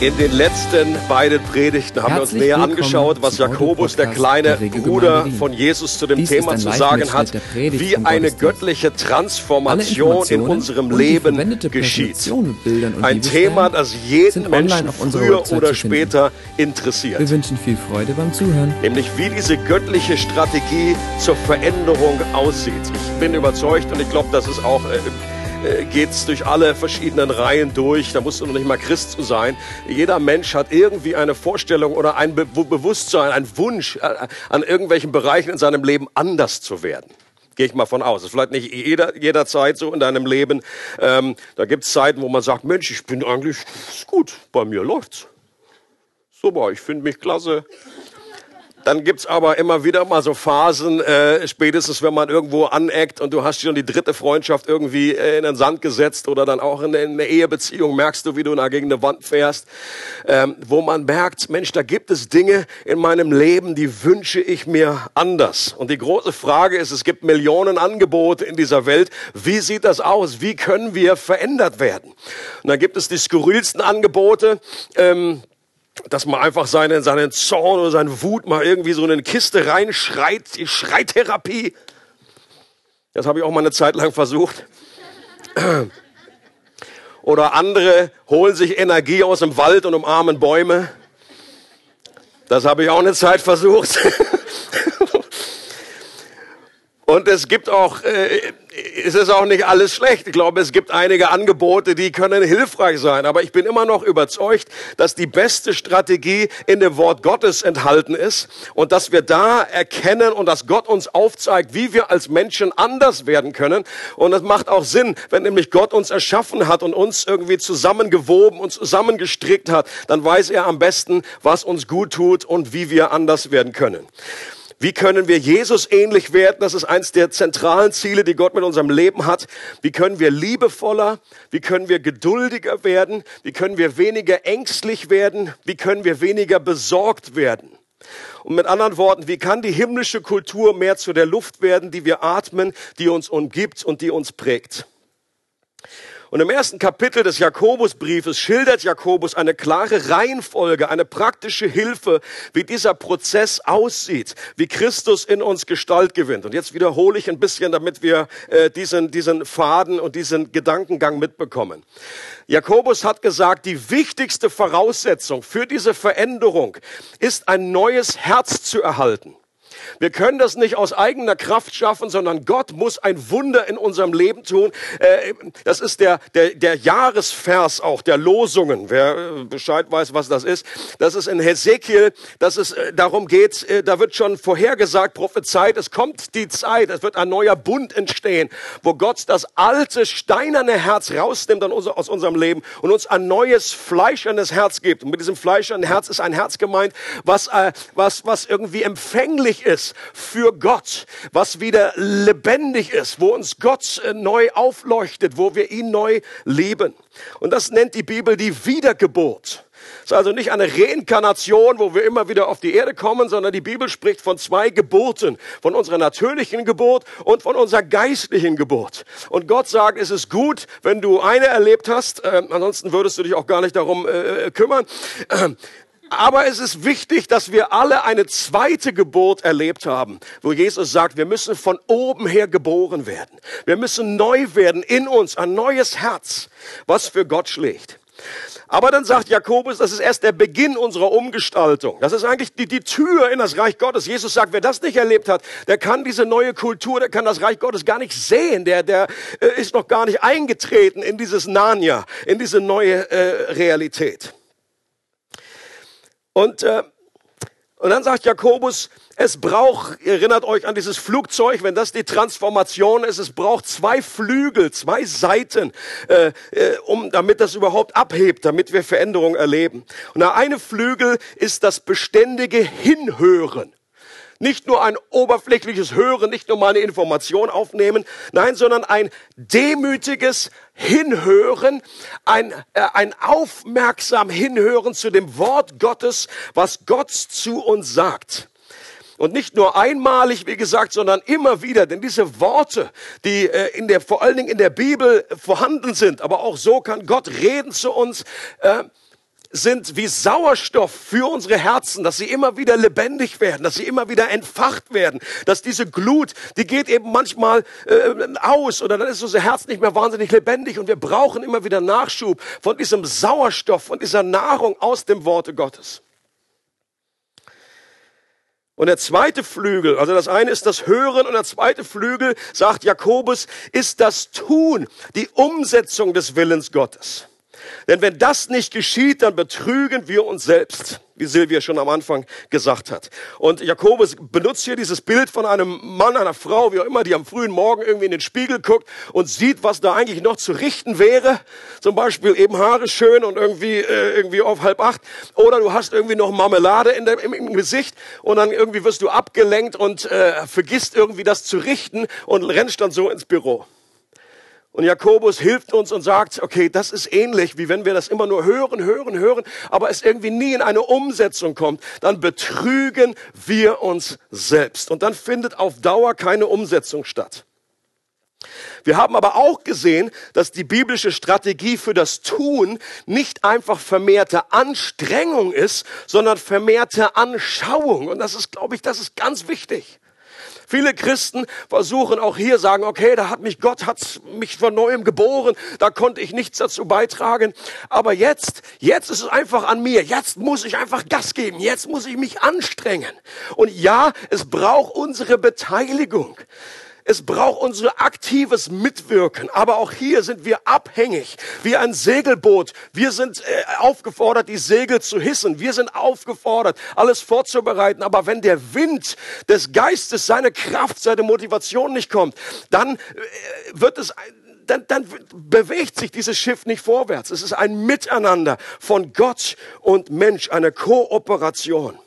In den letzten beiden Predigten haben Herzlich wir uns näher angeschaut, was Jakobus, der kleine der Bruder von Jesus, zu dem Dies Thema zu sagen hat, wie eine göttliche Transformation in unserem Leben geschieht. Ein Thema, das jeden Menschen früher oder später interessiert. Wir wünschen viel Freude beim Zuhören. Nämlich wie diese göttliche Strategie zur Veränderung aussieht. Ich bin überzeugt und ich glaube, das ist auch... Äh, äh, geht's durch alle verschiedenen Reihen durch. Da musst du noch nicht mal Christ zu sein. Jeder Mensch hat irgendwie eine Vorstellung oder ein Be Bewusstsein, ein Wunsch, äh, an irgendwelchen Bereichen in seinem Leben anders zu werden. Gehe ich mal von aus. Das ist vielleicht nicht jeder, jederzeit so in deinem Leben. Ähm, da gibt's Zeiten, wo man sagt, Mensch, ich bin eigentlich ist gut, bei mir läuft's. Super, ich finde mich klasse. Dann gibt's aber immer wieder mal so Phasen, äh, spätestens wenn man irgendwo aneckt und du hast schon die dritte Freundschaft irgendwie äh, in den Sand gesetzt oder dann auch in, in einer Ehebeziehung merkst du, wie du da gegen eine Wand fährst, ähm, wo man merkt, Mensch, da gibt es Dinge in meinem Leben, die wünsche ich mir anders. Und die große Frage ist, es gibt Millionen Angebote in dieser Welt. Wie sieht das aus? Wie können wir verändert werden? Und dann gibt es die skurrilsten Angebote. Ähm, dass man einfach seinen, seinen Zorn oder seine Wut mal irgendwie so in eine Kiste reinschreit, die Schreitherapie. Das habe ich auch mal eine Zeit lang versucht. Oder andere holen sich Energie aus dem Wald und umarmen Bäume. Das habe ich auch eine Zeit versucht. Und es gibt auch, äh, es ist auch nicht alles schlecht. Ich glaube, es gibt einige Angebote, die können hilfreich sein. Aber ich bin immer noch überzeugt, dass die beste Strategie in dem Wort Gottes enthalten ist und dass wir da erkennen und dass Gott uns aufzeigt, wie wir als Menschen anders werden können. Und das macht auch Sinn, wenn nämlich Gott uns erschaffen hat und uns irgendwie zusammengewoben und zusammengestrickt hat, dann weiß er am besten, was uns gut tut und wie wir anders werden können. Wie können wir Jesus ähnlich werden? Das ist eins der zentralen Ziele, die Gott mit unserem Leben hat. Wie können wir liebevoller? Wie können wir geduldiger werden? Wie können wir weniger ängstlich werden? Wie können wir weniger besorgt werden? Und mit anderen Worten, wie kann die himmlische Kultur mehr zu der Luft werden, die wir atmen, die uns umgibt und die uns prägt? Und im ersten Kapitel des Jakobusbriefes schildert Jakobus eine klare Reihenfolge, eine praktische Hilfe, wie dieser Prozess aussieht, wie Christus in uns Gestalt gewinnt. Und jetzt wiederhole ich ein bisschen, damit wir äh, diesen, diesen Faden und diesen Gedankengang mitbekommen. Jakobus hat gesagt, die wichtigste Voraussetzung für diese Veränderung ist ein neues Herz zu erhalten. Wir können das nicht aus eigener Kraft schaffen, sondern Gott muss ein Wunder in unserem Leben tun. Äh, Das ist der, der, der Jahresvers auch der Losungen. Wer äh, Bescheid weiß, was das ist. Das ist in Hesekiel, dass es äh, darum geht, da wird schon vorhergesagt, prophezeit, es kommt die Zeit, es wird ein neuer Bund entstehen, wo Gott das alte, steinerne Herz rausnimmt aus unserem Leben und uns ein neues, fleischernes Herz gibt. Und mit diesem fleischernen Herz ist ein Herz gemeint, was, was, was irgendwie empfänglich ist für Gott, was wieder lebendig ist, wo uns Gott äh, neu aufleuchtet, wo wir ihn neu lieben. Und das nennt die Bibel die Wiedergeburt. Es ist also nicht eine Reinkarnation, wo wir immer wieder auf die Erde kommen, sondern die Bibel spricht von zwei Geburten, von unserer natürlichen Geburt und von unserer geistlichen Geburt. Und Gott sagt, es ist gut, wenn du eine erlebt hast, äh, ansonsten würdest du dich auch gar nicht darum äh, kümmern. Aber es ist wichtig, dass wir alle eine zweite Geburt erlebt haben, wo Jesus sagt, wir müssen von oben her geboren werden. Wir müssen neu werden in uns, ein neues Herz, was für Gott schlägt. Aber dann sagt Jakobus, das ist erst der Beginn unserer Umgestaltung. Das ist eigentlich die, die Tür in das Reich Gottes. Jesus sagt, wer das nicht erlebt hat, der kann diese neue Kultur, der kann das Reich Gottes gar nicht sehen. Der, der äh, ist noch gar nicht eingetreten in dieses Narnia, in diese neue äh, Realität. Und, äh, und dann sagt Jakobus, es braucht, erinnert euch an dieses Flugzeug, wenn das die Transformation ist, es braucht zwei Flügel, zwei Seiten, äh, äh, um, damit das überhaupt abhebt, damit wir Veränderungen erleben. Und der eine Flügel ist das beständige Hinhören. Nicht nur ein oberflächliches Hören, nicht nur mal eine Information aufnehmen, nein, sondern ein demütiges Hinhören, ein, äh, ein aufmerksam Hinhören zu dem Wort Gottes, was Gott zu uns sagt. Und nicht nur einmalig, wie gesagt, sondern immer wieder. Denn diese Worte, die äh, in der, vor allen Dingen in der Bibel vorhanden sind, aber auch so kann Gott reden zu uns, äh, sind wie Sauerstoff für unsere Herzen, dass sie immer wieder lebendig werden, dass sie immer wieder entfacht werden, dass diese Glut, die geht eben manchmal äh, aus oder dann ist unser Herz nicht mehr wahnsinnig lebendig und wir brauchen immer wieder Nachschub von diesem Sauerstoff, von dieser Nahrung aus dem Worte Gottes. Und der zweite Flügel, also das eine ist das Hören und der zweite Flügel, sagt Jakobus, ist das Tun, die Umsetzung des Willens Gottes. Denn wenn das nicht geschieht, dann betrügen wir uns selbst, wie Silvia schon am Anfang gesagt hat. Und Jakobus benutzt hier dieses Bild von einem Mann, einer Frau, wie auch immer, die am frühen Morgen irgendwie in den Spiegel guckt und sieht, was da eigentlich noch zu richten wäre. Zum Beispiel eben Haare schön und irgendwie, äh, irgendwie auf halb acht. Oder du hast irgendwie noch Marmelade in der, im, im Gesicht und dann irgendwie wirst du abgelenkt und äh, vergisst irgendwie das zu richten und rennst dann so ins Büro. Und Jakobus hilft uns und sagt, okay, das ist ähnlich, wie wenn wir das immer nur hören, hören, hören, aber es irgendwie nie in eine Umsetzung kommt, dann betrügen wir uns selbst. Und dann findet auf Dauer keine Umsetzung statt. Wir haben aber auch gesehen, dass die biblische Strategie für das Tun nicht einfach vermehrte Anstrengung ist, sondern vermehrte Anschauung. Und das ist, glaube ich, das ist ganz wichtig. Viele Christen versuchen auch hier sagen, okay, da hat mich Gott, hat mich von neuem geboren, da konnte ich nichts dazu beitragen. Aber jetzt, jetzt ist es einfach an mir. Jetzt muss ich einfach Gas geben. Jetzt muss ich mich anstrengen. Und ja, es braucht unsere Beteiligung. Es braucht unser aktives Mitwirken. Aber auch hier sind wir abhängig, wie ein Segelboot. Wir sind äh, aufgefordert, die Segel zu hissen. Wir sind aufgefordert, alles vorzubereiten. Aber wenn der Wind des Geistes, seine Kraft, seine Motivation nicht kommt, dann äh, wird es dann, dann bewegt sich dieses Schiff nicht vorwärts. Es ist ein Miteinander von Gott und Mensch, eine Kooperation.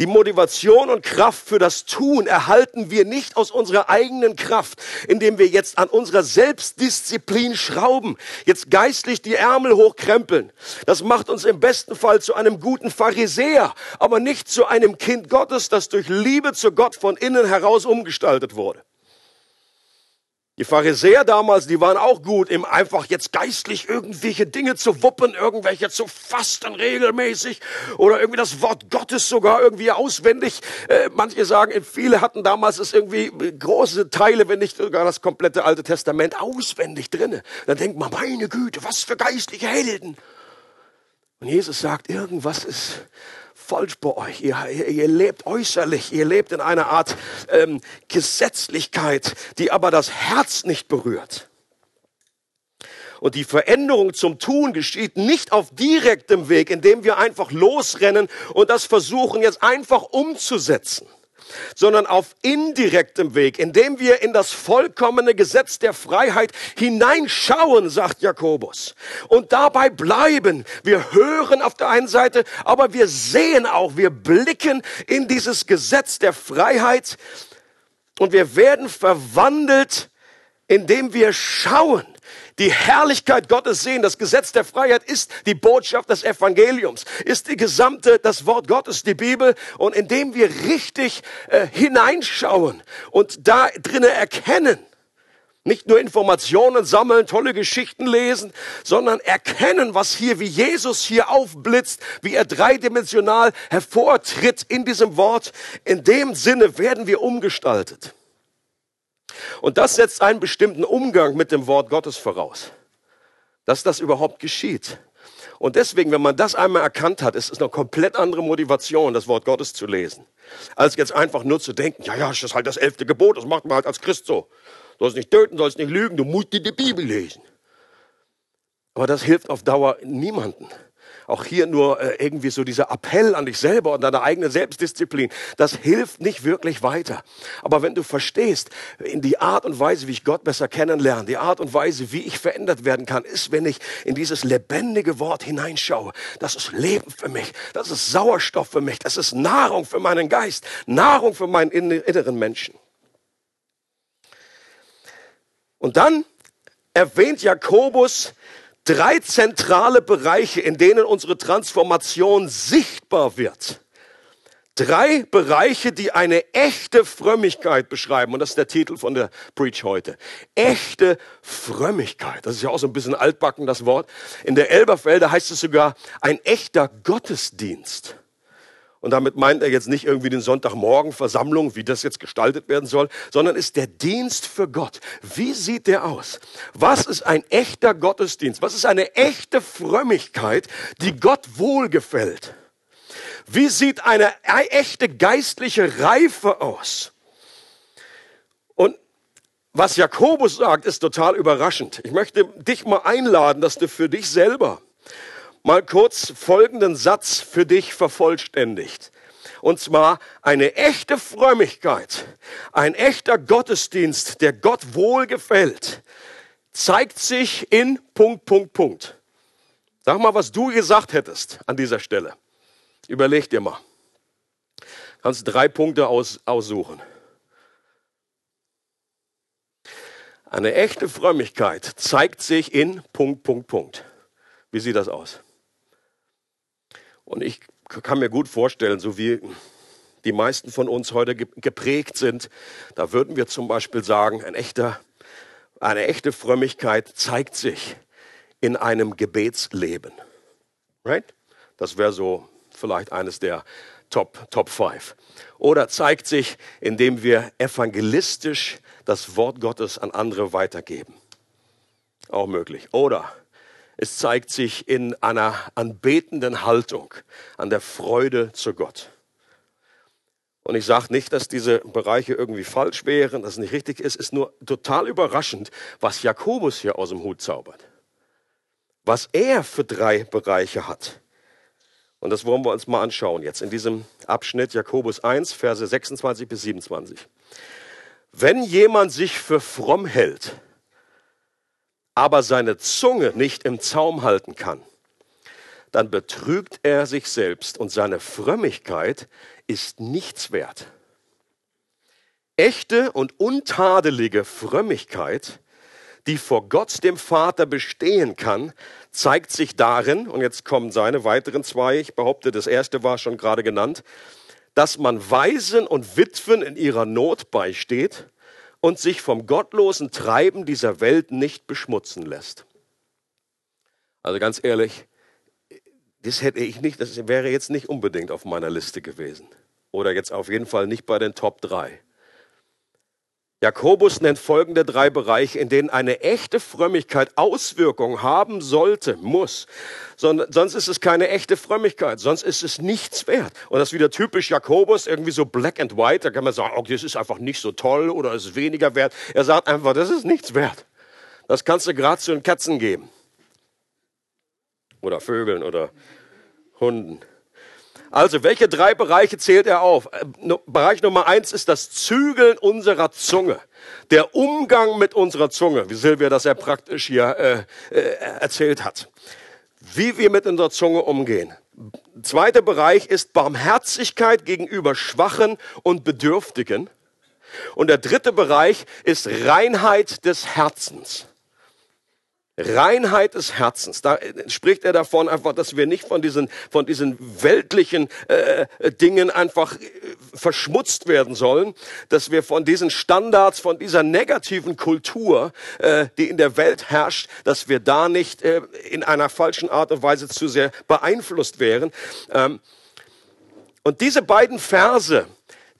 Die Motivation und Kraft für das Tun erhalten wir nicht aus unserer eigenen Kraft, indem wir jetzt an unserer Selbstdisziplin schrauben, jetzt geistlich die Ärmel hochkrempeln. Das macht uns im besten Fall zu einem guten Pharisäer, aber nicht zu einem Kind Gottes, das durch Liebe zu Gott von innen heraus umgestaltet wurde. Die Pharisäer damals, die waren auch gut im einfach jetzt geistlich irgendwelche Dinge zu wuppen, irgendwelche zu fasten regelmäßig oder irgendwie das Wort Gottes sogar irgendwie auswendig. Äh, manche sagen, viele hatten damals es irgendwie große Teile, wenn nicht sogar das komplette Alte Testament auswendig drinne. Dann denkt man, meine Güte, was für geistliche Helden. Und Jesus sagt, irgendwas ist falsch bei euch. Ihr, ihr, ihr, lebt äußerlich, ihr lebt in einer Art ähm, Gesetzlichkeit, die aber das Herz nicht berührt. Und die Veränderung zum Tun geschieht nicht auf direktem Weg, indem wir einfach losrennen und das versuchen jetzt einfach umzusetzen sondern auf indirektem Weg, indem wir in das vollkommene Gesetz der Freiheit hineinschauen, sagt Jakobus, und dabei bleiben. Wir hören auf der einen Seite, aber wir sehen auch, wir blicken in dieses Gesetz der Freiheit und wir werden verwandelt, indem wir schauen die Herrlichkeit Gottes sehen. Das Gesetz der Freiheit ist die Botschaft des Evangeliums, ist die gesamte, das Wort Gottes, die Bibel. Und indem wir richtig äh, hineinschauen und da drinnen erkennen, nicht nur Informationen sammeln, tolle Geschichten lesen, sondern erkennen, was hier, wie Jesus hier aufblitzt, wie er dreidimensional hervortritt in diesem Wort. In dem Sinne werden wir umgestaltet. Und das setzt einen bestimmten Umgang mit dem Wort Gottes voraus, dass das überhaupt geschieht. Und deswegen, wenn man das einmal erkannt hat, ist es eine komplett andere Motivation, das Wort Gottes zu lesen, als jetzt einfach nur zu denken, ja, ja, das ist halt das elfte Gebot, das macht man halt als Christ so. Du sollst nicht töten, sollst nicht lügen, du musst die Bibel lesen. Aber das hilft auf Dauer niemanden auch hier nur äh, irgendwie so dieser Appell an dich selber und deine eigene Selbstdisziplin, das hilft nicht wirklich weiter. Aber wenn du verstehst, in die Art und Weise, wie ich Gott besser kennenlerne, die Art und Weise, wie ich verändert werden kann, ist, wenn ich in dieses lebendige Wort hineinschaue. Das ist Leben für mich, das ist Sauerstoff für mich, das ist Nahrung für meinen Geist, Nahrung für meinen inneren Menschen. Und dann erwähnt Jakobus drei zentrale Bereiche, in denen unsere Transformation sichtbar wird. Drei Bereiche, die eine echte Frömmigkeit beschreiben. Und das ist der Titel von der Preach heute. Echte Frömmigkeit. Das ist ja auch so ein bisschen altbacken, das Wort. In der Elberfelder heißt es sogar ein echter Gottesdienst. Und damit meint er jetzt nicht irgendwie den Sonntagmorgen Versammlung, wie das jetzt gestaltet werden soll, sondern ist der Dienst für Gott. Wie sieht der aus? Was ist ein echter Gottesdienst? Was ist eine echte Frömmigkeit, die Gott wohlgefällt? Wie sieht eine echte geistliche Reife aus? Und was Jakobus sagt, ist total überraschend. Ich möchte dich mal einladen, dass du für dich selber mal kurz folgenden Satz für dich vervollständigt. Und zwar eine echte Frömmigkeit, ein echter Gottesdienst, der Gott wohlgefällt, zeigt sich in Punkt, Punkt, Punkt. Sag mal, was du gesagt hättest an dieser Stelle. Überleg dir mal. Kannst drei Punkte aus, aussuchen. Eine echte Frömmigkeit zeigt sich in Punkt, Punkt, Punkt. Wie sieht das aus? Und ich kann mir gut vorstellen, so wie die meisten von uns heute geprägt sind, da würden wir zum Beispiel sagen, ein echter, eine echte Frömmigkeit zeigt sich in einem Gebetsleben. Right? Das wäre so vielleicht eines der Top, Top 5. Oder zeigt sich, indem wir evangelistisch das Wort Gottes an andere weitergeben. Auch möglich. Oder es zeigt sich in einer anbetenden Haltung, an der Freude zu Gott. Und ich sage nicht, dass diese Bereiche irgendwie falsch wären, dass es nicht richtig ist. Es ist nur total überraschend, was Jakobus hier aus dem Hut zaubert. Was er für drei Bereiche hat. Und das wollen wir uns mal anschauen jetzt in diesem Abschnitt Jakobus 1, Verse 26 bis 27. Wenn jemand sich für fromm hält, aber seine Zunge nicht im Zaum halten kann, dann betrügt er sich selbst und seine Frömmigkeit ist nichts wert. Echte und untadelige Frömmigkeit, die vor Gott dem Vater bestehen kann, zeigt sich darin, und jetzt kommen seine weiteren zwei, ich behaupte, das erste war schon gerade genannt, dass man Waisen und Witwen in ihrer Not beisteht und sich vom gottlosen Treiben dieser Welt nicht beschmutzen lässt. Also ganz ehrlich, das hätte ich nicht, das wäre jetzt nicht unbedingt auf meiner Liste gewesen. Oder jetzt auf jeden Fall nicht bei den Top 3. Jakobus nennt folgende drei Bereiche, in denen eine echte Frömmigkeit Auswirkungen haben sollte, muss. sonst ist es keine echte Frömmigkeit, sonst ist es nichts wert. Und das ist wieder typisch Jakobus, irgendwie so black and white. Da kann man sagen, okay, das ist einfach nicht so toll oder es ist weniger wert. Er sagt einfach, das ist nichts wert. Das kannst du gerade zu den Katzen geben. Oder Vögeln oder Hunden. Also, welche drei Bereiche zählt er auf? Äh, Bereich Nummer eins ist das Zügeln unserer Zunge. Der Umgang mit unserer Zunge, wie Silvia das ja praktisch hier äh, äh, erzählt hat. Wie wir mit unserer Zunge umgehen. Zweiter Bereich ist Barmherzigkeit gegenüber Schwachen und Bedürftigen. Und der dritte Bereich ist Reinheit des Herzens. Reinheit des Herzens. Da spricht er davon einfach, dass wir nicht von diesen, von diesen weltlichen äh, Dingen einfach äh, verschmutzt werden sollen, dass wir von diesen Standards, von dieser negativen Kultur, äh, die in der Welt herrscht, dass wir da nicht äh, in einer falschen Art und Weise zu sehr beeinflusst wären. Ähm, und diese beiden Verse,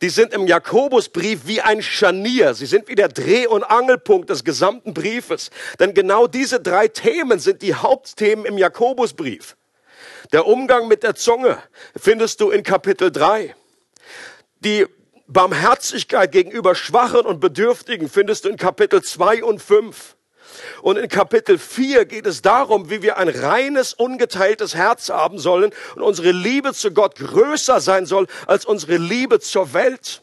die sind im Jakobusbrief wie ein Scharnier. Sie sind wie der Dreh- und Angelpunkt des gesamten Briefes. Denn genau diese drei Themen sind die Hauptthemen im Jakobusbrief. Der Umgang mit der Zunge findest du in Kapitel 3. Die Barmherzigkeit gegenüber Schwachen und Bedürftigen findest du in Kapitel 2 und 5. Und in Kapitel 4 geht es darum, wie wir ein reines, ungeteiltes Herz haben sollen und unsere Liebe zu Gott größer sein soll als unsere Liebe zur Welt.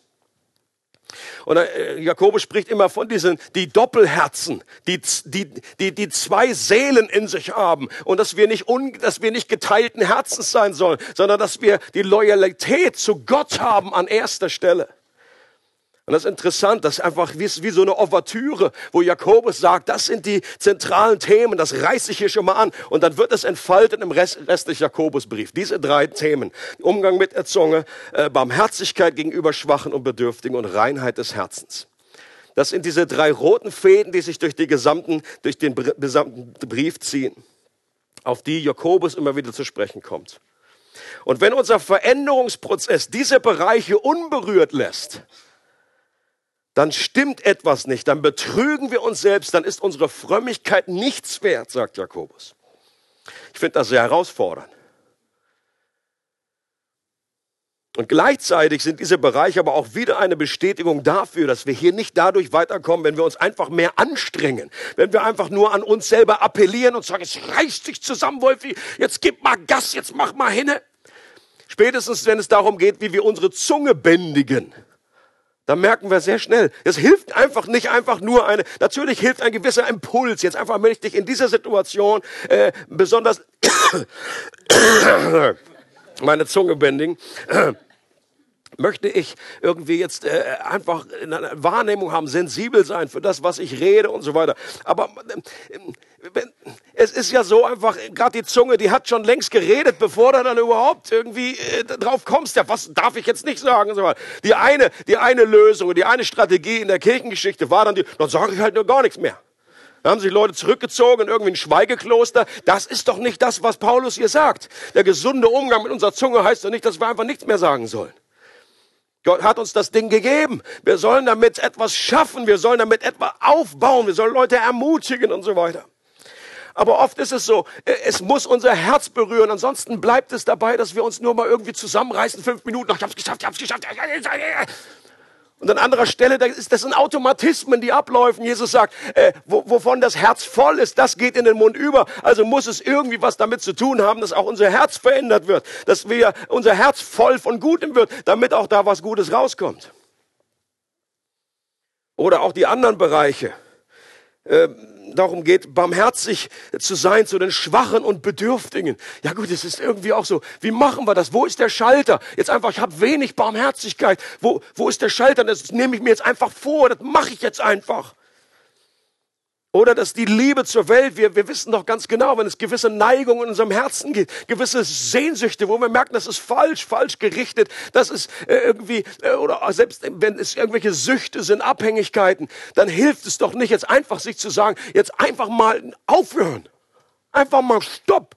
Und äh, Jakobus spricht immer von diesen, die Doppelherzen, die, die, die, die zwei Seelen in sich haben. Und dass wir nicht, un, dass wir nicht geteilten Herzens sein sollen, sondern dass wir die Loyalität zu Gott haben an erster Stelle. Und das ist interessant, das ist einfach wie, wie so eine Ouvertüre, wo Jakobus sagt, das sind die zentralen Themen, das reiße ich hier schon mal an. Und dann wird es entfaltet im Rest, Rest des Jakobusbrief. Diese drei Themen. Umgang mit der Zunge, äh, Barmherzigkeit gegenüber Schwachen und Bedürftigen und Reinheit des Herzens. Das sind diese drei roten Fäden, die sich durch, die gesamten, durch den gesamten Brief ziehen, auf die Jakobus immer wieder zu sprechen kommt. Und wenn unser Veränderungsprozess diese Bereiche unberührt lässt, dann stimmt etwas nicht, dann betrügen wir uns selbst, dann ist unsere Frömmigkeit nichts wert, sagt Jakobus. Ich finde das sehr herausfordernd. Und gleichzeitig sind diese Bereiche aber auch wieder eine Bestätigung dafür, dass wir hier nicht dadurch weiterkommen, wenn wir uns einfach mehr anstrengen, wenn wir einfach nur an uns selber appellieren und sagen, es reißt sich zusammen, Wolfi, jetzt gib mal Gas, jetzt mach mal hinne. Spätestens, wenn es darum geht, wie wir unsere Zunge bändigen dann merken wir sehr schnell, es hilft einfach nicht einfach nur eine, natürlich hilft ein gewisser Impuls, jetzt einfach möchte ich in dieser Situation äh, besonders meine Zunge bändigen möchte ich irgendwie jetzt äh, einfach eine Wahrnehmung haben, sensibel sein für das, was ich rede und so weiter. Aber äh, es ist ja so einfach, gerade die Zunge, die hat schon längst geredet, bevor du dann überhaupt irgendwie äh, drauf kommst. Ja, was darf ich jetzt nicht sagen? Die eine, die eine Lösung, die eine Strategie in der Kirchengeschichte war dann die, dann sage ich halt nur gar nichts mehr. Da haben sich Leute zurückgezogen in irgendwie ein Schweigekloster. Das ist doch nicht das, was Paulus hier sagt. Der gesunde Umgang mit unserer Zunge heißt doch nicht, dass wir einfach nichts mehr sagen sollen. Gott hat uns das Ding gegeben. Wir sollen damit etwas schaffen. Wir sollen damit etwas aufbauen. Wir sollen Leute ermutigen und so weiter. Aber oft ist es so, äh, es muss unser Herz berühren. Ansonsten bleibt es dabei, dass wir uns nur mal irgendwie zusammenreißen. Fünf Minuten, ich hab's geschafft, ich hab's geschafft. Und an anderer Stelle, das, sind Automatismen, die abläufen. Jesus sagt, äh, wo, wovon das Herz voll ist, das geht in den Mund über. Also muss es irgendwie was damit zu tun haben, dass auch unser Herz verändert wird, dass wir unser Herz voll von Gutem wird, damit auch da was Gutes rauskommt. Oder auch die anderen Bereiche. Ähm, darum geht, barmherzig zu sein zu den Schwachen und Bedürftigen. Ja gut, es ist irgendwie auch so, wie machen wir das? Wo ist der Schalter? Jetzt einfach, ich habe wenig Barmherzigkeit. Wo, wo ist der Schalter? Das nehme ich mir jetzt einfach vor, das mache ich jetzt einfach. Oder dass die Liebe zur Welt, wir, wir wissen doch ganz genau, wenn es gewisse Neigungen in unserem Herzen gibt, gewisse Sehnsüchte, wo wir merken, das ist falsch, falsch gerichtet, das ist äh, irgendwie, äh, oder selbst wenn es irgendwelche Süchte sind, Abhängigkeiten, dann hilft es doch nicht jetzt einfach sich zu sagen, jetzt einfach mal aufhören. Einfach mal stopp.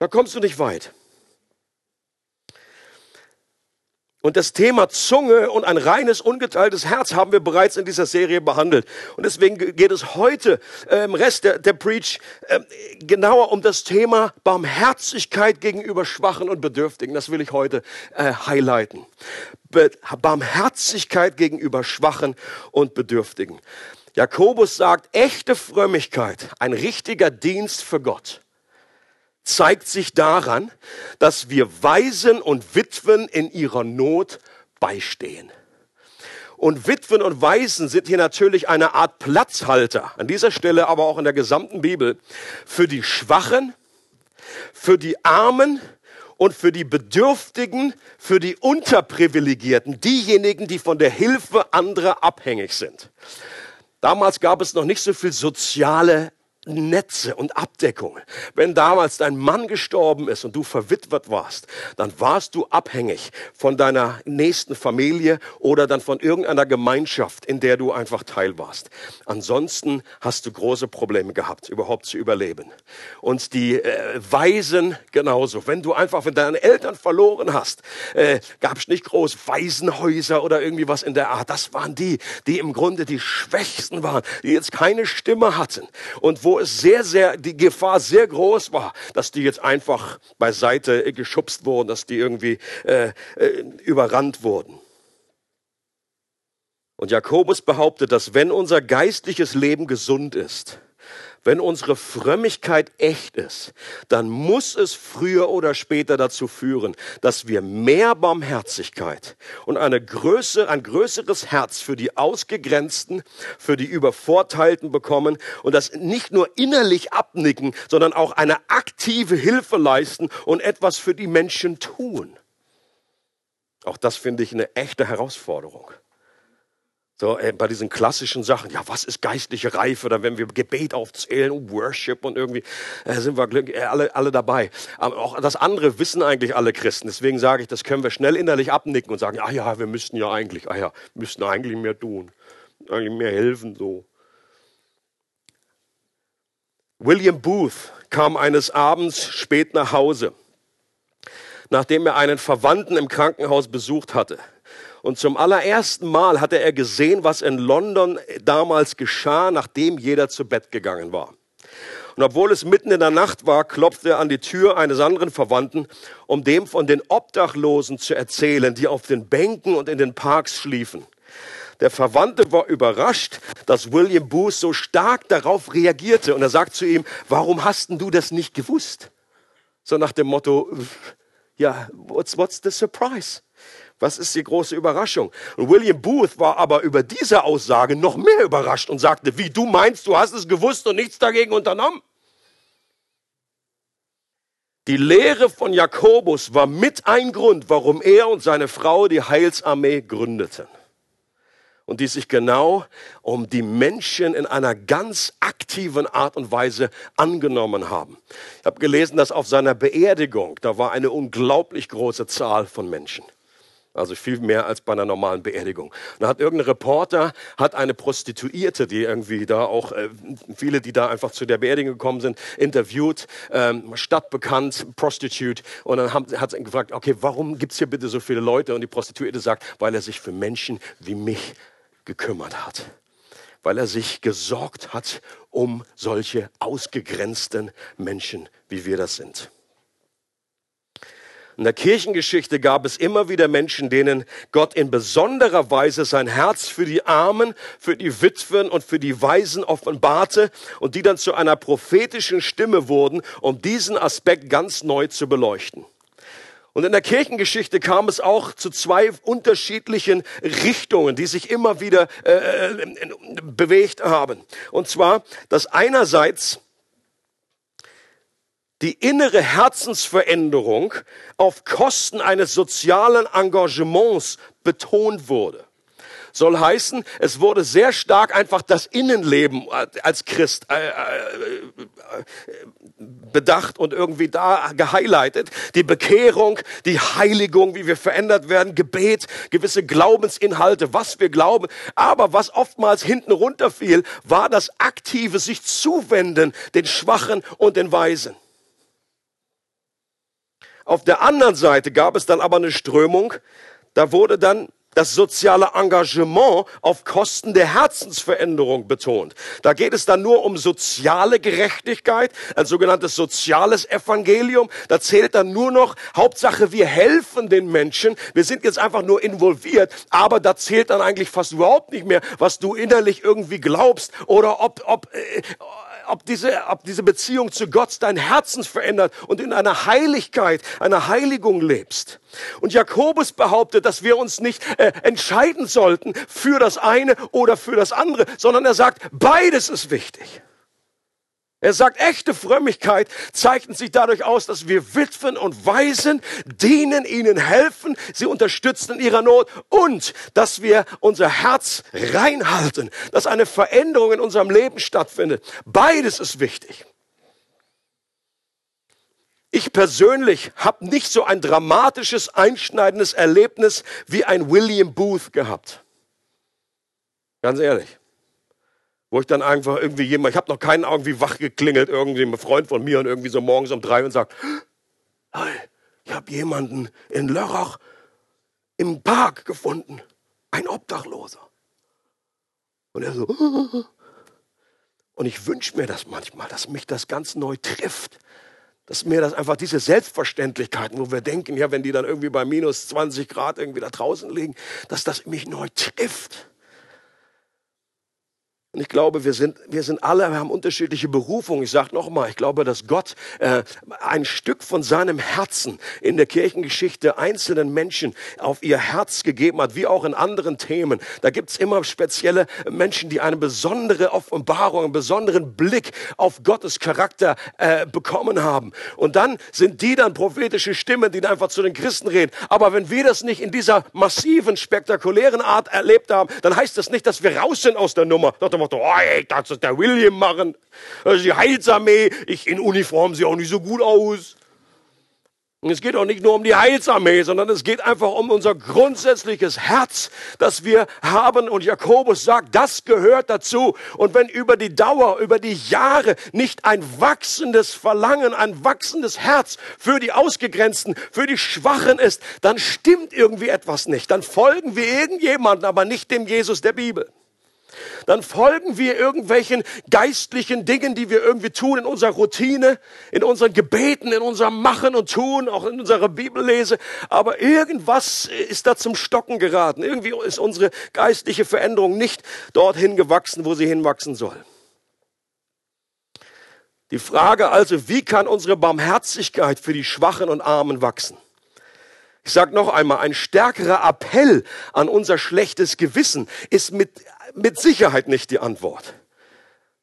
Da kommst du nicht weit. Und das Thema Zunge und ein reines, ungeteiltes Herz haben wir bereits in dieser Serie behandelt. Und deswegen geht es heute äh, im Rest der, der Preach äh, genauer um das Thema Barmherzigkeit gegenüber Schwachen und Bedürftigen. Das will ich heute äh, highlighten. Be Barmherzigkeit gegenüber Schwachen und Bedürftigen. Jakobus sagt, echte Frömmigkeit, ein richtiger Dienst für Gott zeigt sich daran, dass wir Waisen und Witwen in ihrer Not beistehen. Und Witwen und Waisen sind hier natürlich eine Art Platzhalter, an dieser Stelle aber auch in der gesamten Bibel, für die Schwachen, für die Armen und für die Bedürftigen, für die Unterprivilegierten, diejenigen, die von der Hilfe anderer abhängig sind. Damals gab es noch nicht so viel soziale Netze und Abdeckungen. Wenn damals dein Mann gestorben ist und du verwitwet warst, dann warst du abhängig von deiner nächsten Familie oder dann von irgendeiner Gemeinschaft, in der du einfach Teil warst. Ansonsten hast du große Probleme gehabt, überhaupt zu überleben. Und die äh, Waisen genauso. Wenn du einfach, wenn deine Eltern verloren hast, äh, gab es nicht groß Waisenhäuser oder irgendwie was in der Art. Das waren die, die im Grunde die Schwächsten waren, die jetzt keine Stimme hatten und wo es sehr, sehr, die Gefahr sehr groß war, dass die jetzt einfach beiseite geschubst wurden, dass die irgendwie äh, äh, überrannt wurden. Und Jakobus behauptet, dass wenn unser geistliches Leben gesund ist, wenn unsere Frömmigkeit echt ist, dann muss es früher oder später dazu führen, dass wir mehr Barmherzigkeit und eine Größe, ein größeres Herz für die Ausgegrenzten, für die Übervorteilten bekommen und das nicht nur innerlich abnicken, sondern auch eine aktive Hilfe leisten und etwas für die Menschen tun. Auch das finde ich eine echte Herausforderung. So, äh, bei diesen klassischen Sachen, ja, was ist geistliche Reife? Oder wenn wir Gebet aufzählen und Worship und irgendwie, äh, sind wir glücklich, äh, alle, alle dabei. Aber auch das andere wissen eigentlich alle Christen. Deswegen sage ich, das können wir schnell innerlich abnicken und sagen, ah ja, wir müssten ja eigentlich, ah ja, müssten eigentlich mehr tun. Eigentlich mehr helfen, so. William Booth kam eines Abends spät nach Hause, nachdem er einen Verwandten im Krankenhaus besucht hatte. Und zum allerersten Mal hatte er gesehen, was in London damals geschah, nachdem jeder zu Bett gegangen war. Und obwohl es mitten in der Nacht war, klopfte er an die Tür eines anderen Verwandten, um dem von den Obdachlosen zu erzählen, die auf den Bänken und in den Parks schliefen. Der Verwandte war überrascht, dass William Booth so stark darauf reagierte. Und er sagt zu ihm, warum hast du das nicht gewusst? So nach dem Motto, ja, what's, what's the surprise? Was ist die große Überraschung? Und William Booth war aber über diese Aussage noch mehr überrascht und sagte, wie du meinst, du hast es gewusst und nichts dagegen unternommen? Die Lehre von Jakobus war mit ein Grund, warum er und seine Frau die Heilsarmee gründeten. Und die sich genau um die Menschen in einer ganz aktiven Art und Weise angenommen haben. Ich habe gelesen, dass auf seiner Beerdigung, da war eine unglaublich große Zahl von Menschen. Also viel mehr als bei einer normalen Beerdigung. Da hat irgendein Reporter, hat eine Prostituierte, die irgendwie da auch, äh, viele, die da einfach zu der Beerdigung gekommen sind, interviewt, ähm, stadtbekannt, Prostitute. Und dann haben, hat sie gefragt, okay, warum gibt's hier bitte so viele Leute? Und die Prostituierte sagt, weil er sich für Menschen wie mich gekümmert hat. Weil er sich gesorgt hat um solche ausgegrenzten Menschen, wie wir das sind. In der Kirchengeschichte gab es immer wieder Menschen, denen Gott in besonderer Weise sein Herz für die Armen, für die Witwen und für die Waisen offenbarte und die dann zu einer prophetischen Stimme wurden, um diesen Aspekt ganz neu zu beleuchten. Und in der Kirchengeschichte kam es auch zu zwei unterschiedlichen Richtungen, die sich immer wieder äh, äh bewegt haben. Und zwar, dass einerseits die innere Herzensveränderung auf Kosten eines sozialen Engagements betont wurde. Soll heißen, es wurde sehr stark einfach das Innenleben als Christ äh, äh, bedacht und irgendwie da gehighlightet. Die Bekehrung, die Heiligung, wie wir verändert werden, Gebet, gewisse Glaubensinhalte, was wir glauben. Aber was oftmals hinten runterfiel, war das aktive sich zuwenden den Schwachen und den Weisen. Auf der anderen Seite gab es dann aber eine Strömung, da wurde dann das soziale Engagement auf Kosten der Herzensveränderung betont. Da geht es dann nur um soziale Gerechtigkeit, ein sogenanntes soziales Evangelium. Da zählt dann nur noch, Hauptsache wir helfen den Menschen. Wir sind jetzt einfach nur involviert, aber da zählt dann eigentlich fast überhaupt nicht mehr, was du innerlich irgendwie glaubst oder ob, ob, äh, ob diese, ob diese Beziehung zu Gott dein Herzens verändert und in einer Heiligkeit, einer Heiligung lebst. Und Jakobus behauptet, dass wir uns nicht äh, entscheiden sollten für das eine oder für das andere, sondern er sagt, beides ist wichtig. Er sagt, echte Frömmigkeit zeichnet sich dadurch aus, dass wir Witwen und Waisen dienen, ihnen helfen, sie unterstützen in ihrer Not und dass wir unser Herz reinhalten, dass eine Veränderung in unserem Leben stattfindet. Beides ist wichtig. Ich persönlich habe nicht so ein dramatisches, einschneidendes Erlebnis wie ein William Booth gehabt. Ganz ehrlich. Wo ich dann einfach irgendwie jemand, ich habe noch keinen irgendwie wach geklingelt, irgendwie ein Freund von mir und irgendwie so morgens um drei und sagt, hey, ich habe jemanden in Lörrach im Park gefunden, ein Obdachloser. Und er so, und ich wünsche mir das manchmal, dass mich das ganz neu trifft. Dass mir das einfach diese Selbstverständlichkeiten, wo wir denken, ja, wenn die dann irgendwie bei minus 20 Grad irgendwie da draußen liegen, dass das mich neu trifft. Und ich glaube, wir sind, wir sind alle, wir haben unterschiedliche Berufungen. Ich sage nochmal, ich glaube, dass Gott äh, ein Stück von seinem Herzen in der Kirchengeschichte einzelnen Menschen auf ihr Herz gegeben hat, wie auch in anderen Themen. Da gibt's immer spezielle Menschen, die eine besondere Offenbarung, einen besonderen Blick auf Gottes Charakter äh, bekommen haben. Und dann sind die dann prophetische Stimmen, die dann einfach zu den Christen reden. Aber wenn wir das nicht in dieser massiven, spektakulären Art erlebt haben, dann heißt das nicht, dass wir raus sind aus der Nummer Motto, oh, ey, das ist der William machen. Das ist die Heilsarmee. Ich in Uniform sehe auch nicht so gut aus. Und es geht auch nicht nur um die Heilsarmee, sondern es geht einfach um unser grundsätzliches Herz, das wir haben. Und Jakobus sagt, das gehört dazu. Und wenn über die Dauer, über die Jahre nicht ein wachsendes Verlangen, ein wachsendes Herz für die Ausgegrenzten, für die Schwachen ist, dann stimmt irgendwie etwas nicht. Dann folgen wir irgendjemanden, aber nicht dem Jesus der Bibel dann folgen wir irgendwelchen geistlichen Dingen, die wir irgendwie tun in unserer Routine, in unseren Gebeten, in unserem Machen und Tun, auch in unserer Bibellese. Aber irgendwas ist da zum Stocken geraten. Irgendwie ist unsere geistliche Veränderung nicht dorthin gewachsen, wo sie hinwachsen soll. Die Frage also, wie kann unsere Barmherzigkeit für die Schwachen und Armen wachsen? Ich sage noch einmal, ein stärkerer Appell an unser schlechtes Gewissen ist mit mit Sicherheit nicht die Antwort.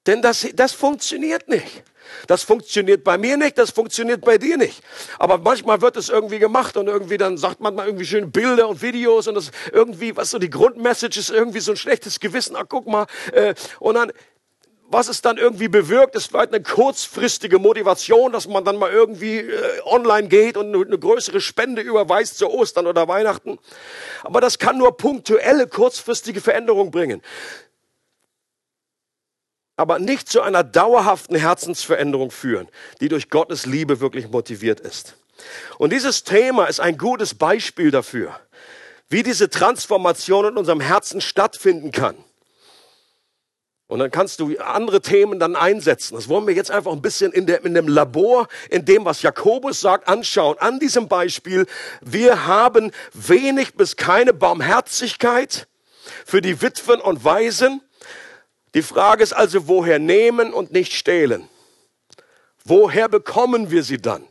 Denn das, das funktioniert nicht. Das funktioniert bei mir nicht, das funktioniert bei dir nicht. Aber manchmal wird es irgendwie gemacht und irgendwie dann sagt man mal irgendwie schöne Bilder und Videos und das irgendwie, was so die Grundmessage ist, irgendwie so ein schlechtes Gewissen. Ach, guck mal. Äh, und dann, was es dann irgendwie bewirkt, ist vielleicht eine kurzfristige Motivation, dass man dann mal irgendwie äh, online geht und eine größere Spende überweist zu Ostern oder Weihnachten. Aber das kann nur punktuelle, kurzfristige Veränderung bringen. Aber nicht zu einer dauerhaften Herzensveränderung führen, die durch Gottes Liebe wirklich motiviert ist. Und dieses Thema ist ein gutes Beispiel dafür, wie diese Transformation in unserem Herzen stattfinden kann. Und dann kannst du andere Themen dann einsetzen. Das wollen wir jetzt einfach ein bisschen in, der, in dem Labor, in dem, was Jakobus sagt, anschauen. An diesem Beispiel, wir haben wenig bis keine Barmherzigkeit für die Witwen und Waisen. Die Frage ist also, woher nehmen und nicht stehlen? Woher bekommen wir sie dann?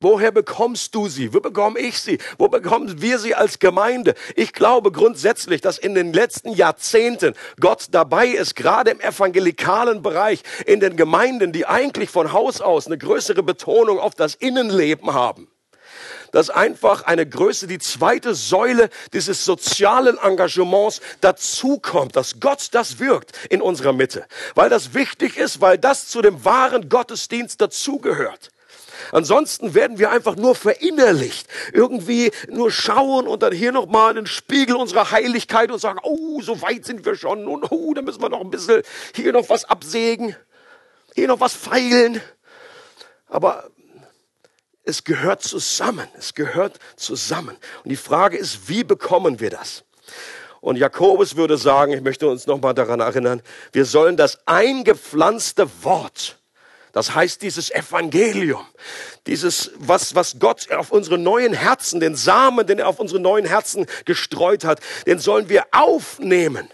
Woher bekommst du sie? Wo bekomme ich sie? Wo bekommen wir sie als Gemeinde? Ich glaube grundsätzlich, dass in den letzten Jahrzehnten Gott dabei ist, gerade im evangelikalen Bereich, in den Gemeinden, die eigentlich von Haus aus eine größere Betonung auf das Innenleben haben dass einfach eine Größe, die zweite Säule dieses sozialen Engagements dazukommt, dass Gott das wirkt in unserer Mitte, weil das wichtig ist, weil das zu dem wahren Gottesdienst dazugehört. Ansonsten werden wir einfach nur verinnerlicht, irgendwie nur schauen und dann hier nochmal den Spiegel unserer Heiligkeit und sagen, oh, so weit sind wir schon und oh, da müssen wir noch ein bisschen hier noch was absägen, hier noch was feilen. Aber es gehört zusammen, es gehört zusammen. Und die Frage ist, wie bekommen wir das? Und Jakobus würde sagen, ich möchte uns nochmal daran erinnern, wir sollen das eingepflanzte Wort, das heißt, dieses Evangelium, dieses, was, was Gott auf unsere neuen Herzen, den Samen, den er auf unsere neuen Herzen gestreut hat, den sollen wir aufnehmen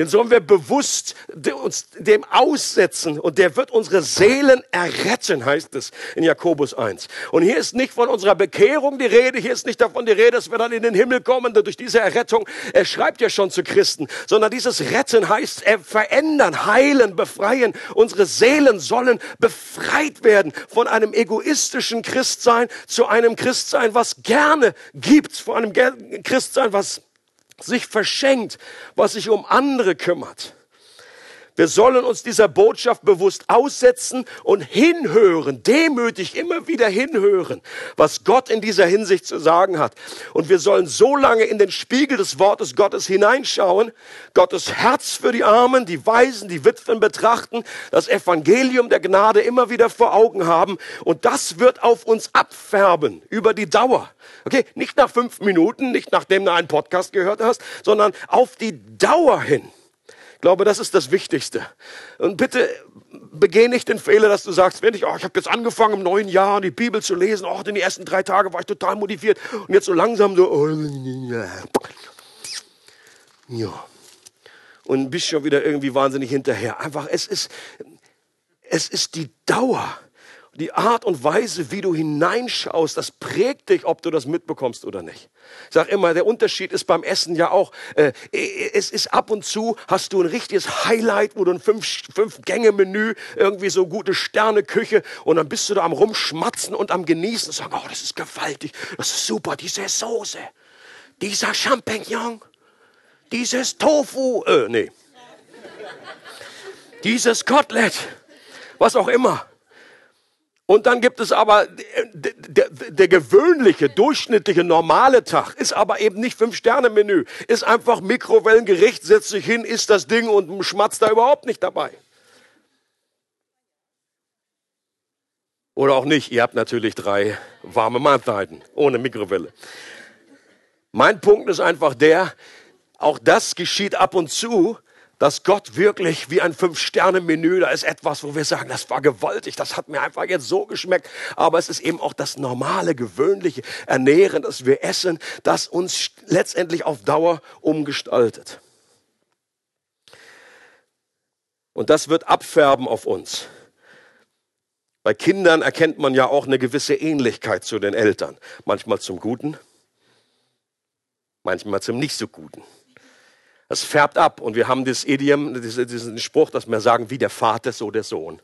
den sollen wir bewusst uns dem aussetzen und der wird unsere Seelen erretten, heißt es in Jakobus 1. Und hier ist nicht von unserer Bekehrung die Rede, hier ist nicht davon die Rede, dass wir dann in den Himmel kommen durch diese Errettung. Er schreibt ja schon zu Christen, sondern dieses Retten heißt er verändern, heilen, befreien. Unsere Seelen sollen befreit werden von einem egoistischen Christsein zu einem Christsein, was gerne gibt, von einem Christsein, was sich verschenkt, was sich um andere kümmert. Wir sollen uns dieser Botschaft bewusst aussetzen und hinhören, demütig immer wieder hinhören, was Gott in dieser Hinsicht zu sagen hat. Und wir sollen so lange in den Spiegel des Wortes Gottes hineinschauen, Gottes Herz für die Armen, die Weisen, die Witwen betrachten, das Evangelium der Gnade immer wieder vor Augen haben. Und das wird auf uns abfärben über die Dauer. Okay, nicht nach fünf Minuten, nicht nachdem du einen Podcast gehört hast, sondern auf die Dauer hin. Ich glaube, das ist das Wichtigste. Und bitte begeh nicht den Fehler, dass du sagst, wenn ich, oh, ich habe jetzt angefangen im neuen Jahr die Bibel zu lesen, oh, in die ersten drei Tage war ich total motiviert und jetzt so langsam so, oh, ja. und bist schon wieder irgendwie wahnsinnig hinterher. Einfach, es ist, es ist die Dauer, die Art und Weise, wie du hineinschaust, das prägt dich, ob du das mitbekommst oder nicht. Ich sage immer, der Unterschied ist beim Essen ja auch, äh, es ist ab und zu, hast du ein richtiges Highlight, wo du ein Fünf-Gänge-Menü, irgendwie so gute Sterne-Küche und dann bist du da am Rumschmatzen und am Genießen und sagen, oh, das ist gewaltig, das ist super, diese Soße, dieser Champignon, dieses Tofu, äh, nee, dieses Kotelett, was auch immer. Und dann gibt es aber der, der, gewöhnliche, durchschnittliche, normale Tag, ist aber eben nicht Fünf-Sterne-Menü, ist einfach Mikrowellengericht, setzt sich hin, isst das Ding und schmatzt da überhaupt nicht dabei. Oder auch nicht, ihr habt natürlich drei warme Mahlzeiten ohne Mikrowelle. Mein Punkt ist einfach der, auch das geschieht ab und zu, dass Gott wirklich wie ein Fünf-Sterne-Menü, da ist etwas, wo wir sagen, das war gewaltig, das hat mir einfach jetzt so geschmeckt. Aber es ist eben auch das normale, gewöhnliche Ernähren, das wir essen, das uns letztendlich auf Dauer umgestaltet. Und das wird abfärben auf uns. Bei Kindern erkennt man ja auch eine gewisse Ähnlichkeit zu den Eltern. Manchmal zum Guten, manchmal zum nicht so Guten. Das färbt ab. Und wir haben das Idiom, diesen Spruch, dass wir sagen, wie der Vater, so der Sohn.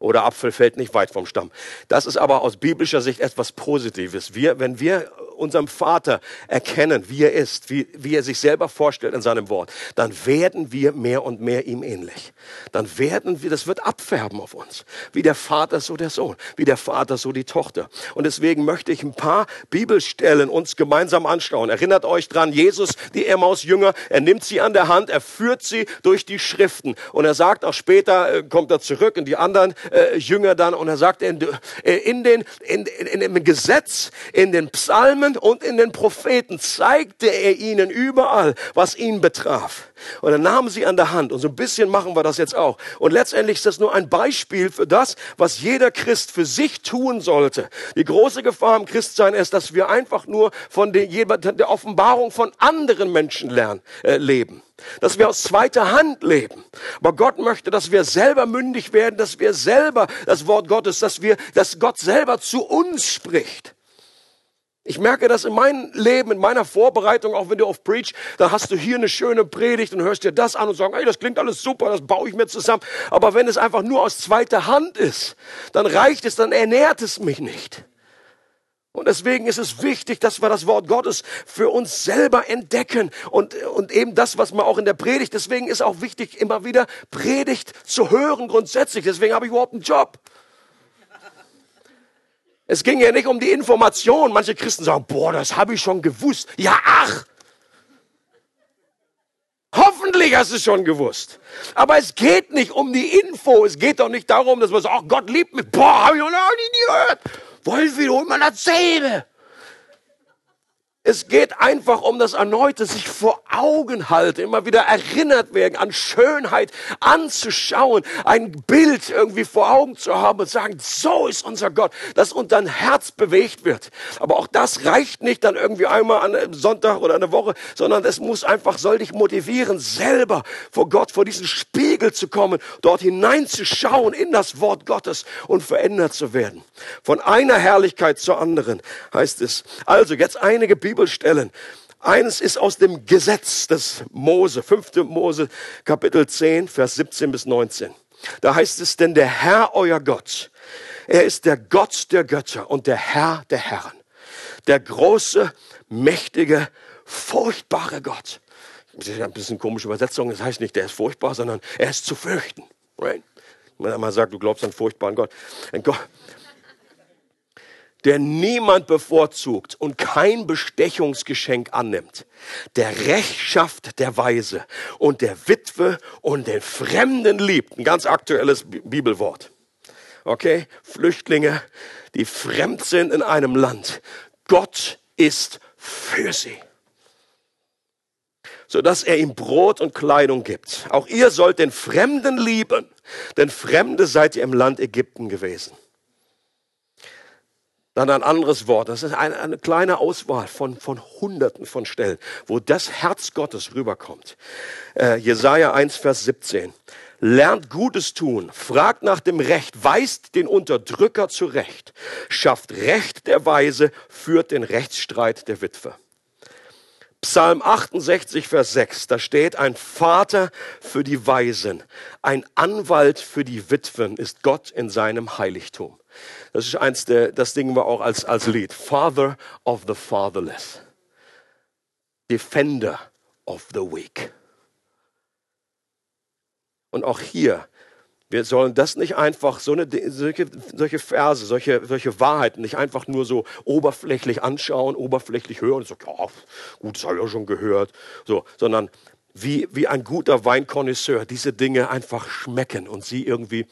Oder Apfel fällt nicht weit vom Stamm. Das ist aber aus biblischer Sicht etwas Positives. Wir, wenn wir unserem Vater erkennen, wie er ist, wie, wie er sich selber vorstellt in seinem Wort, dann werden wir mehr und mehr ihm ähnlich. Dann werden wir, das wird abfärben auf uns. Wie der Vater, so der Sohn. Wie der Vater, so die Tochter. Und deswegen möchte ich ein paar Bibelstellen uns gemeinsam anschauen. Erinnert euch dran, Jesus, die Emmaus-Jünger, er nimmt sie an der Hand, er führt sie durch die Schriften. Und er sagt auch später, äh, kommt er zurück in die anderen äh, Jünger dann, und er sagt, in, äh, in, den, in, in, in dem Gesetz, in den Psalmen, und in den Propheten zeigte er ihnen überall, was ihn betraf. Und dann nahmen sie an der Hand. Und so ein bisschen machen wir das jetzt auch. Und letztendlich ist das nur ein Beispiel für das, was jeder Christ für sich tun sollte. Die große Gefahr im Christsein ist, dass wir einfach nur von der, der Offenbarung von anderen Menschen lernen, äh, leben. Dass wir aus zweiter Hand leben. Aber Gott möchte, dass wir selber mündig werden, dass wir selber das Wort Gottes, dass wir, dass Gott selber zu uns spricht. Ich merke das in meinem Leben, in meiner Vorbereitung, auch wenn du auf Preach, da hast du hier eine schöne Predigt und hörst dir das an und sagst, ey, das klingt alles super, das baue ich mir zusammen. Aber wenn es einfach nur aus zweiter Hand ist, dann reicht es, dann ernährt es mich nicht. Und deswegen ist es wichtig, dass wir das Wort Gottes für uns selber entdecken und, und eben das, was man auch in der Predigt, deswegen ist auch wichtig, immer wieder Predigt zu hören grundsätzlich. Deswegen habe ich überhaupt einen Job. Es ging ja nicht um die Information. Manche Christen sagen, boah, das habe ich schon gewusst. Ja, ach. Hoffentlich hast du es schon gewusst. Aber es geht nicht um die Info. Es geht doch nicht darum, dass man sagt, ach, Gott liebt mich. Boah, habe ich noch nie gehört. Wollen wir immer dasselbe? Es geht einfach um das erneute sich vor Augen halten, immer wieder erinnert werden an Schönheit, anzuschauen, ein Bild irgendwie vor Augen zu haben und sagen, so ist unser Gott, dass unser Herz bewegt wird. Aber auch das reicht nicht dann irgendwie einmal an einem Sonntag oder eine Woche, sondern es muss einfach, soll dich motivieren, selber vor Gott, vor diesen Spiegel zu kommen, dort hineinzuschauen in das Wort Gottes und verändert zu werden. Von einer Herrlichkeit zur anderen heißt es. Also jetzt einige Bibelstellen. Eines ist aus dem Gesetz des Mose, 5. Mose, Kapitel 10, Vers 17 bis 19. Da heißt es, denn der Herr, euer Gott, er ist der Gott der Götter und der Herr der Herren. Der große, mächtige, furchtbare Gott. Das ist ein bisschen komische Übersetzung. Das heißt nicht, der ist furchtbar, sondern er ist zu fürchten. Right? Wenn man sagt, du glaubst an einen furchtbaren Gott. Ein Gott, der niemand bevorzugt und kein Bestechungsgeschenk annimmt, der Recht schafft der Weise und der Witwe und den Fremden liebt. Ein ganz aktuelles Bibelwort. Okay? Flüchtlinge, die fremd sind in einem Land. Gott ist für sie. Sodass er ihm Brot und Kleidung gibt. Auch ihr sollt den Fremden lieben, denn Fremde seid ihr im Land Ägypten gewesen. Dann ein anderes Wort. Das ist eine, eine kleine Auswahl von, von Hunderten von Stellen, wo das Herz Gottes rüberkommt. Äh, Jesaja 1, Vers 17. Lernt Gutes tun, fragt nach dem Recht, weist den Unterdrücker zurecht, schafft Recht der Weise, führt den Rechtsstreit der Witwe. Psalm 68, Vers 6, da steht, ein Vater für die Weisen, ein Anwalt für die Witwen ist Gott in seinem Heiligtum. Das ist eins der, das singen wir auch als, als Lied. Father of the fatherless. Defender of the weak. Und auch hier, wir sollen das nicht einfach, so eine, solche, solche Verse, solche, solche Wahrheiten nicht einfach nur so oberflächlich anschauen, oberflächlich hören und so, ja, gut, das habe ich ja schon gehört, so, sondern wie, wie ein guter Weinkonnoisseur diese Dinge einfach schmecken und sie irgendwie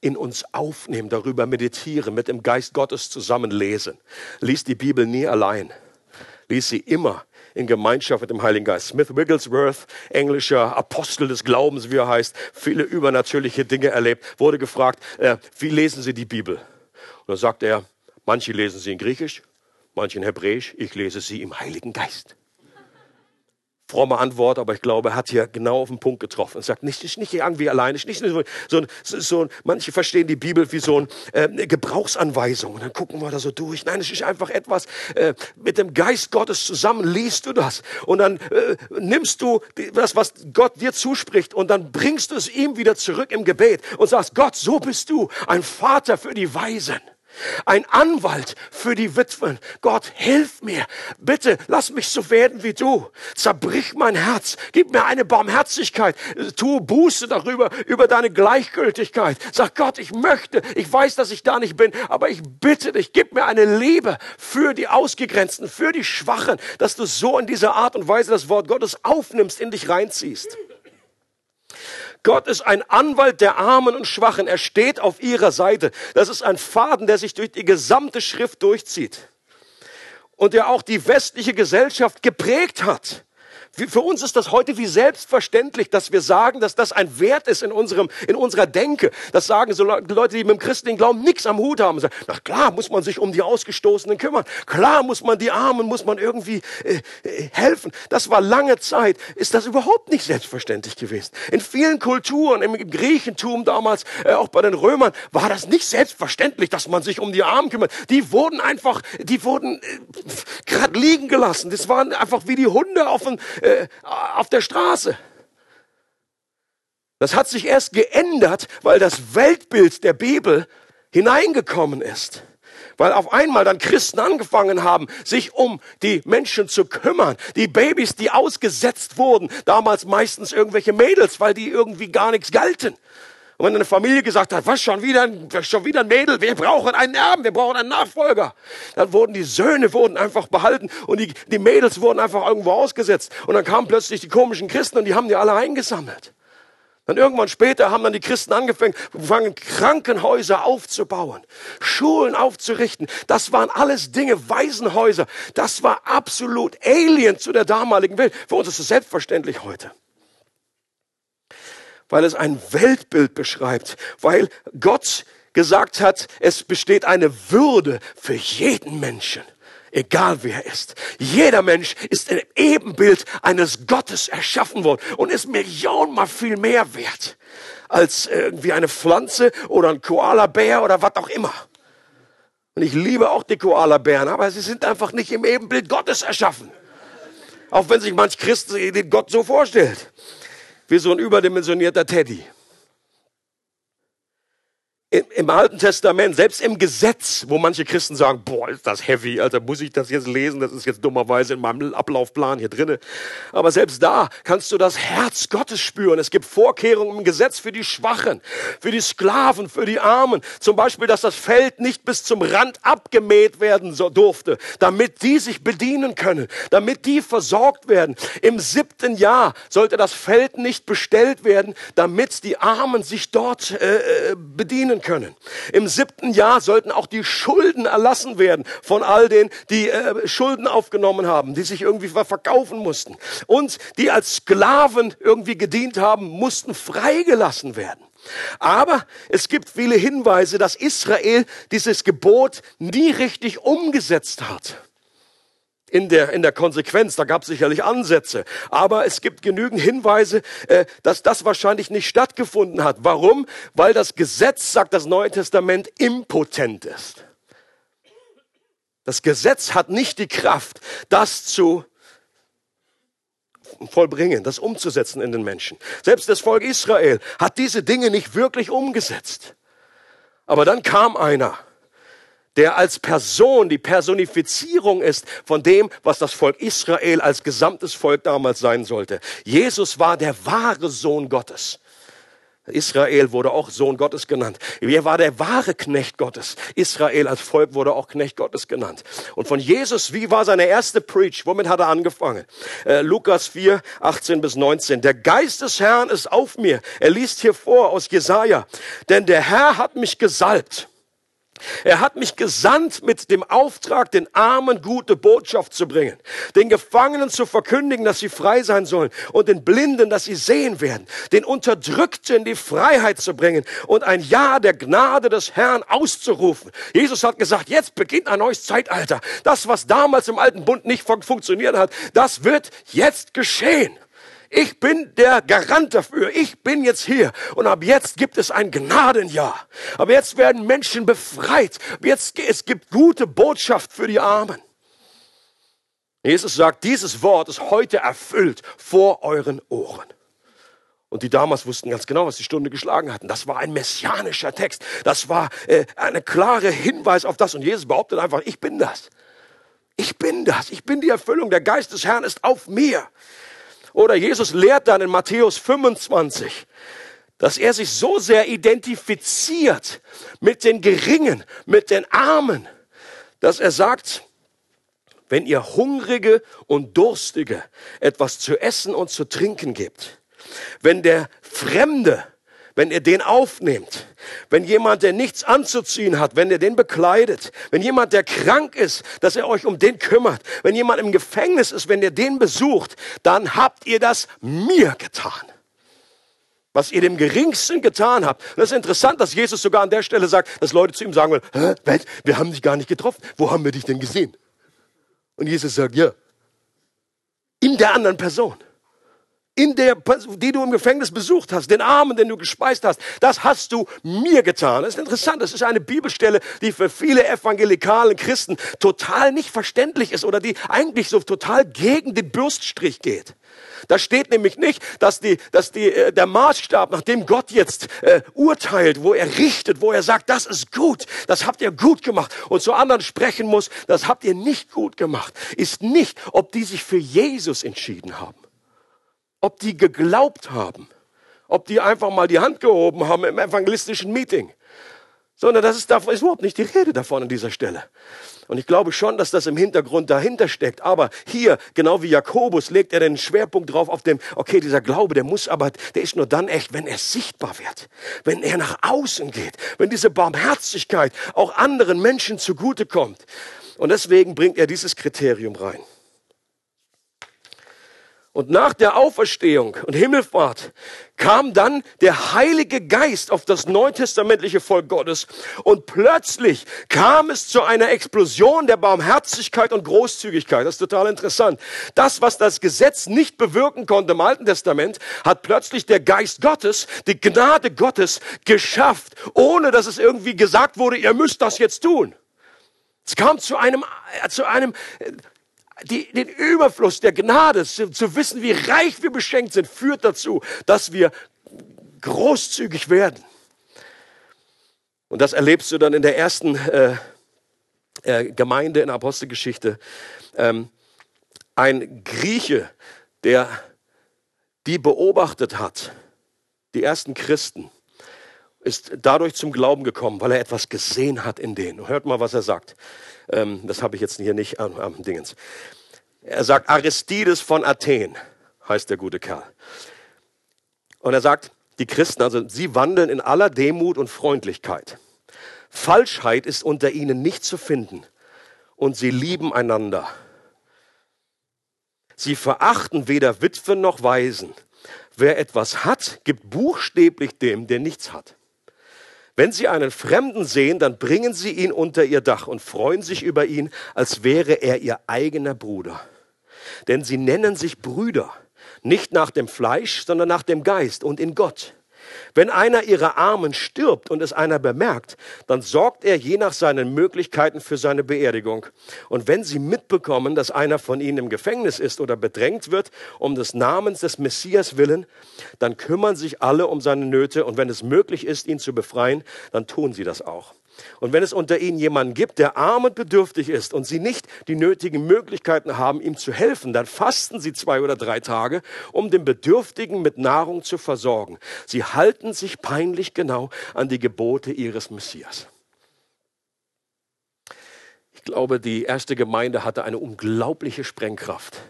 in uns aufnehmen, darüber meditieren, mit dem Geist Gottes zusammen lesen. Lies die Bibel nie allein. Lies sie immer in Gemeinschaft mit dem Heiligen Geist. Smith Wigglesworth, englischer Apostel des Glaubens, wie er heißt, viele übernatürliche Dinge erlebt, wurde gefragt, äh, wie lesen Sie die Bibel? Und dann sagt er, manche lesen sie in Griechisch, manche in Hebräisch, ich lese sie im Heiligen Geist fromme Antwort, aber ich glaube, er hat hier genau auf den Punkt getroffen. Er sagt, nicht, nicht, irgendwie alleine, nicht so, so, so, manche verstehen die Bibel wie so äh, eine Gebrauchsanweisung und dann gucken wir da so durch. Nein, es ist einfach etwas, äh, mit dem Geist Gottes zusammen liest du das und dann äh, nimmst du das, was Gott dir zuspricht und dann bringst du es ihm wieder zurück im Gebet und sagst, Gott, so bist du, ein Vater für die Weisen. Ein Anwalt für die Witwen. Gott, hilf mir. Bitte, lass mich so werden wie du. Zerbrich mein Herz. Gib mir eine Barmherzigkeit. Tu Buße darüber, über deine Gleichgültigkeit. Sag Gott, ich möchte, ich weiß, dass ich da nicht bin, aber ich bitte dich, gib mir eine Liebe für die Ausgegrenzten, für die Schwachen, dass du so in dieser Art und Weise das Wort Gottes aufnimmst, in dich reinziehst. Gott ist ein Anwalt der Armen und Schwachen. Er steht auf ihrer Seite. Das ist ein Faden, der sich durch die gesamte Schrift durchzieht und der auch die westliche Gesellschaft geprägt hat. Für uns ist das heute wie selbstverständlich, dass wir sagen, dass das ein Wert ist in, unserem, in unserer Denke. Das sagen so Leute, die mit dem christlichen Glauben nichts am Hut haben. Sagen, na klar muss man sich um die Ausgestoßenen kümmern. Klar muss man die Armen, muss man irgendwie äh, äh, helfen. Das war lange Zeit, ist das überhaupt nicht selbstverständlich gewesen. In vielen Kulturen, im Griechentum damals, äh, auch bei den Römern, war das nicht selbstverständlich, dass man sich um die Armen kümmert. Die wurden einfach, die wurden äh, gerade liegen gelassen. Das waren einfach wie die Hunde auf dem äh, auf der Straße. Das hat sich erst geändert, weil das Weltbild der Bibel hineingekommen ist. Weil auf einmal dann Christen angefangen haben, sich um die Menschen zu kümmern. Die Babys, die ausgesetzt wurden, damals meistens irgendwelche Mädels, weil die irgendwie gar nichts galten. Und wenn eine Familie gesagt hat, was schon wieder, schon wieder ein Mädel, wir brauchen einen Erben, wir brauchen einen Nachfolger, dann wurden die Söhne wurden einfach behalten und die, die Mädels wurden einfach irgendwo ausgesetzt. Und dann kamen plötzlich die komischen Christen und die haben die alle eingesammelt. Dann irgendwann später haben dann die Christen angefangen, angefangen, Krankenhäuser aufzubauen, Schulen aufzurichten. Das waren alles Dinge, Waisenhäuser. Das war absolut alien zu der damaligen Welt. Für uns ist es selbstverständlich heute weil es ein Weltbild beschreibt, weil Gott gesagt hat, es besteht eine Würde für jeden Menschen, egal wer er ist. Jeder Mensch ist im Ebenbild eines Gottes erschaffen worden und ist millionenmal viel mehr wert als irgendwie eine Pflanze oder ein Koala-Bär oder was auch immer. Und ich liebe auch die Koala-Bären, aber sie sind einfach nicht im Ebenbild Gottes erschaffen. Auch wenn sich manch Christ den Gott so vorstellt wie so ein überdimensionierter Teddy im Alten Testament, selbst im Gesetz, wo manche Christen sagen, boah, ist das heavy, Alter, muss ich das jetzt lesen? Das ist jetzt dummerweise in meinem Ablaufplan hier drinne. Aber selbst da kannst du das Herz Gottes spüren. Es gibt Vorkehrungen im Gesetz für die Schwachen, für die Sklaven, für die Armen. Zum Beispiel, dass das Feld nicht bis zum Rand abgemäht werden durfte, damit die sich bedienen können, damit die versorgt werden. Im siebten Jahr sollte das Feld nicht bestellt werden, damit die Armen sich dort äh, äh bedienen dienen können. Im siebten Jahr sollten auch die Schulden erlassen werden von all denen, die äh, Schulden aufgenommen haben, die sich irgendwie verkaufen mussten. Und die als Sklaven irgendwie gedient haben, mussten freigelassen werden. Aber es gibt viele Hinweise, dass Israel dieses Gebot nie richtig umgesetzt hat in der, in der Konsequenz. Da gab es sicherlich Ansätze. Aber es gibt genügend Hinweise, äh, dass das wahrscheinlich nicht stattgefunden hat. Warum? Weil das Gesetz, sagt das Neue Testament, impotent ist. Das Gesetz hat nicht die Kraft, das zu vollbringen, das umzusetzen in den Menschen. Selbst das Volk Israel hat diese Dinge nicht wirklich umgesetzt. Aber dann kam einer, der als Person die Personifizierung ist von dem, was das Volk Israel als gesamtes Volk damals sein sollte. Jesus war der wahre Sohn Gottes. Israel wurde auch Sohn Gottes genannt. Er war der wahre Knecht Gottes. Israel als Volk wurde auch Knecht Gottes genannt. Und von Jesus, wie war seine erste Preach? Womit hat er angefangen? Äh, Lukas 4, 18 bis 19. Der Geist des Herrn ist auf mir. Er liest hier vor aus Jesaja. Denn der Herr hat mich gesalbt er hat mich gesandt mit dem Auftrag, den Armen gute Botschaft zu bringen, den Gefangenen zu verkündigen, dass sie frei sein sollen und den Blinden, dass sie sehen werden, den Unterdrückten die Freiheit zu bringen und ein Ja der Gnade des Herrn auszurufen. Jesus hat gesagt, jetzt beginnt ein neues Zeitalter. Das, was damals im alten Bund nicht funktioniert hat, das wird jetzt geschehen. Ich bin der Garant dafür. Ich bin jetzt hier. Und ab jetzt gibt es ein Gnadenjahr. Aber jetzt werden Menschen befreit. Jetzt, es gibt gute Botschaft für die Armen. Jesus sagt, dieses Wort ist heute erfüllt vor euren Ohren. Und die damals wussten ganz genau, was die Stunde geschlagen hatten. Das war ein messianischer Text. Das war äh, eine klare Hinweis auf das. Und Jesus behauptet einfach, ich bin das. Ich bin das. Ich bin die Erfüllung. Der Geist des Herrn ist auf mir. Oder Jesus lehrt dann in Matthäus 25, dass er sich so sehr identifiziert mit den Geringen, mit den Armen, dass er sagt, wenn ihr Hungrige und Durstige etwas zu essen und zu trinken gebt, wenn der Fremde wenn ihr den aufnehmt, wenn jemand, der nichts anzuziehen hat, wenn ihr den bekleidet, wenn jemand, der krank ist, dass er euch um den kümmert, wenn jemand im Gefängnis ist, wenn ihr den besucht, dann habt ihr das mir getan. Was ihr dem Geringsten getan habt. Das ist interessant, dass Jesus sogar an der Stelle sagt, dass Leute zu ihm sagen wollen, Hä, wir haben dich gar nicht getroffen. Wo haben wir dich denn gesehen? Und Jesus sagt, ja, in der anderen Person in der, die du im Gefängnis besucht hast, den Armen, den du gespeist hast, das hast du mir getan. Das ist interessant. Das ist eine Bibelstelle, die für viele evangelikalen Christen total nicht verständlich ist oder die eigentlich so total gegen den Bürststrich geht. Da steht nämlich nicht, dass, die, dass die, äh, der Maßstab, nach dem Gott jetzt äh, urteilt, wo er richtet, wo er sagt, das ist gut, das habt ihr gut gemacht und zu anderen sprechen muss, das habt ihr nicht gut gemacht, ist nicht, ob die sich für Jesus entschieden haben ob die geglaubt haben, ob die einfach mal die Hand gehoben haben im evangelistischen Meeting, sondern das ist, davon ist überhaupt nicht die Rede davon an dieser Stelle. Und ich glaube schon, dass das im Hintergrund dahinter steckt. Aber hier, genau wie Jakobus, legt er den Schwerpunkt drauf auf dem, okay, dieser Glaube, der muss aber, der ist nur dann echt, wenn er sichtbar wird. Wenn er nach außen geht. Wenn diese Barmherzigkeit auch anderen Menschen zugutekommt. Und deswegen bringt er dieses Kriterium rein. Und nach der Auferstehung und Himmelfahrt kam dann der Heilige Geist auf das neutestamentliche Volk Gottes und plötzlich kam es zu einer Explosion der Barmherzigkeit und Großzügigkeit. Das ist total interessant. Das, was das Gesetz nicht bewirken konnte im Alten Testament, hat plötzlich der Geist Gottes, die Gnade Gottes geschafft, ohne dass es irgendwie gesagt wurde, ihr müsst das jetzt tun. Es kam zu einem, zu einem die, den Überfluss der Gnade, zu, zu wissen, wie reich wir beschenkt sind, führt dazu, dass wir großzügig werden. Und das erlebst du dann in der ersten äh, äh, Gemeinde in Apostelgeschichte. Ähm, ein Grieche, der die beobachtet hat, die ersten Christen, ist dadurch zum Glauben gekommen, weil er etwas gesehen hat in denen. Hört mal, was er sagt. Ähm, das habe ich jetzt hier nicht am, am Dingens. Er sagt, Aristides von Athen heißt der gute Kerl. Und er sagt, die Christen, also sie wandeln in aller Demut und Freundlichkeit. Falschheit ist unter ihnen nicht zu finden und sie lieben einander. Sie verachten weder Witwen noch Waisen. wer etwas hat, gibt buchstäblich dem, der nichts hat. Wenn Sie einen Fremden sehen, dann bringen Sie ihn unter Ihr Dach und freuen sich über ihn, als wäre er Ihr eigener Bruder. Denn Sie nennen sich Brüder, nicht nach dem Fleisch, sondern nach dem Geist und in Gott. Wenn einer ihrer Armen stirbt und es einer bemerkt, dann sorgt er je nach seinen Möglichkeiten für seine Beerdigung. Und wenn sie mitbekommen, dass einer von ihnen im Gefängnis ist oder bedrängt wird, um des Namens des Messias willen, dann kümmern sich alle um seine Nöte und wenn es möglich ist, ihn zu befreien, dann tun sie das auch. Und wenn es unter ihnen jemanden gibt, der arm und bedürftig ist und sie nicht die nötigen Möglichkeiten haben, ihm zu helfen, dann fasten sie zwei oder drei Tage, um den Bedürftigen mit Nahrung zu versorgen. Sie halten sich peinlich genau an die Gebote ihres Messias. Ich glaube, die erste Gemeinde hatte eine unglaubliche Sprengkraft,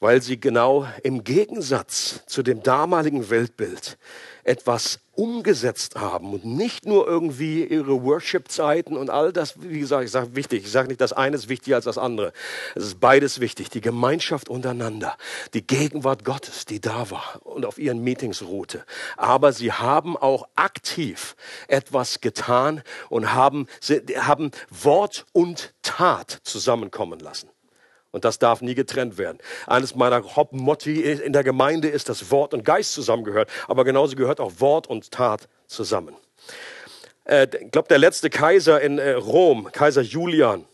weil sie genau im Gegensatz zu dem damaligen Weltbild etwas umgesetzt haben und nicht nur irgendwie ihre Worship-Zeiten und all das, wie gesagt, ich sage wichtig, ich sage nicht, das eine ist wichtiger als das andere. Es ist beides wichtig, die Gemeinschaft untereinander, die Gegenwart Gottes, die da war und auf ihren Meetings ruhte. Aber sie haben auch aktiv etwas getan und haben, haben Wort und Tat zusammenkommen lassen. Und das darf nie getrennt werden. Eines meiner Hauptmotti in der Gemeinde ist, dass Wort und Geist zusammengehört. Aber genauso gehört auch Wort und Tat zusammen. Äh, ich glaube, der letzte Kaiser in äh, Rom, Kaiser Julian,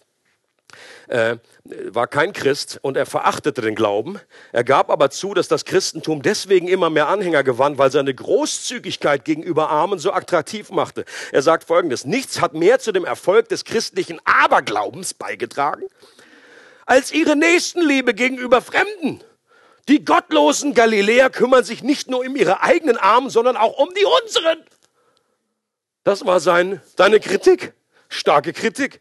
äh, war kein Christ und er verachtete den Glauben. Er gab aber zu, dass das Christentum deswegen immer mehr Anhänger gewann, weil seine Großzügigkeit gegenüber Armen so attraktiv machte. Er sagt Folgendes, nichts hat mehr zu dem Erfolg des christlichen Aberglaubens beigetragen, als ihre Nächstenliebe gegenüber Fremden. Die gottlosen Galiläer kümmern sich nicht nur um ihre eigenen Armen, sondern auch um die unseren. Das war sein, seine Kritik, starke Kritik.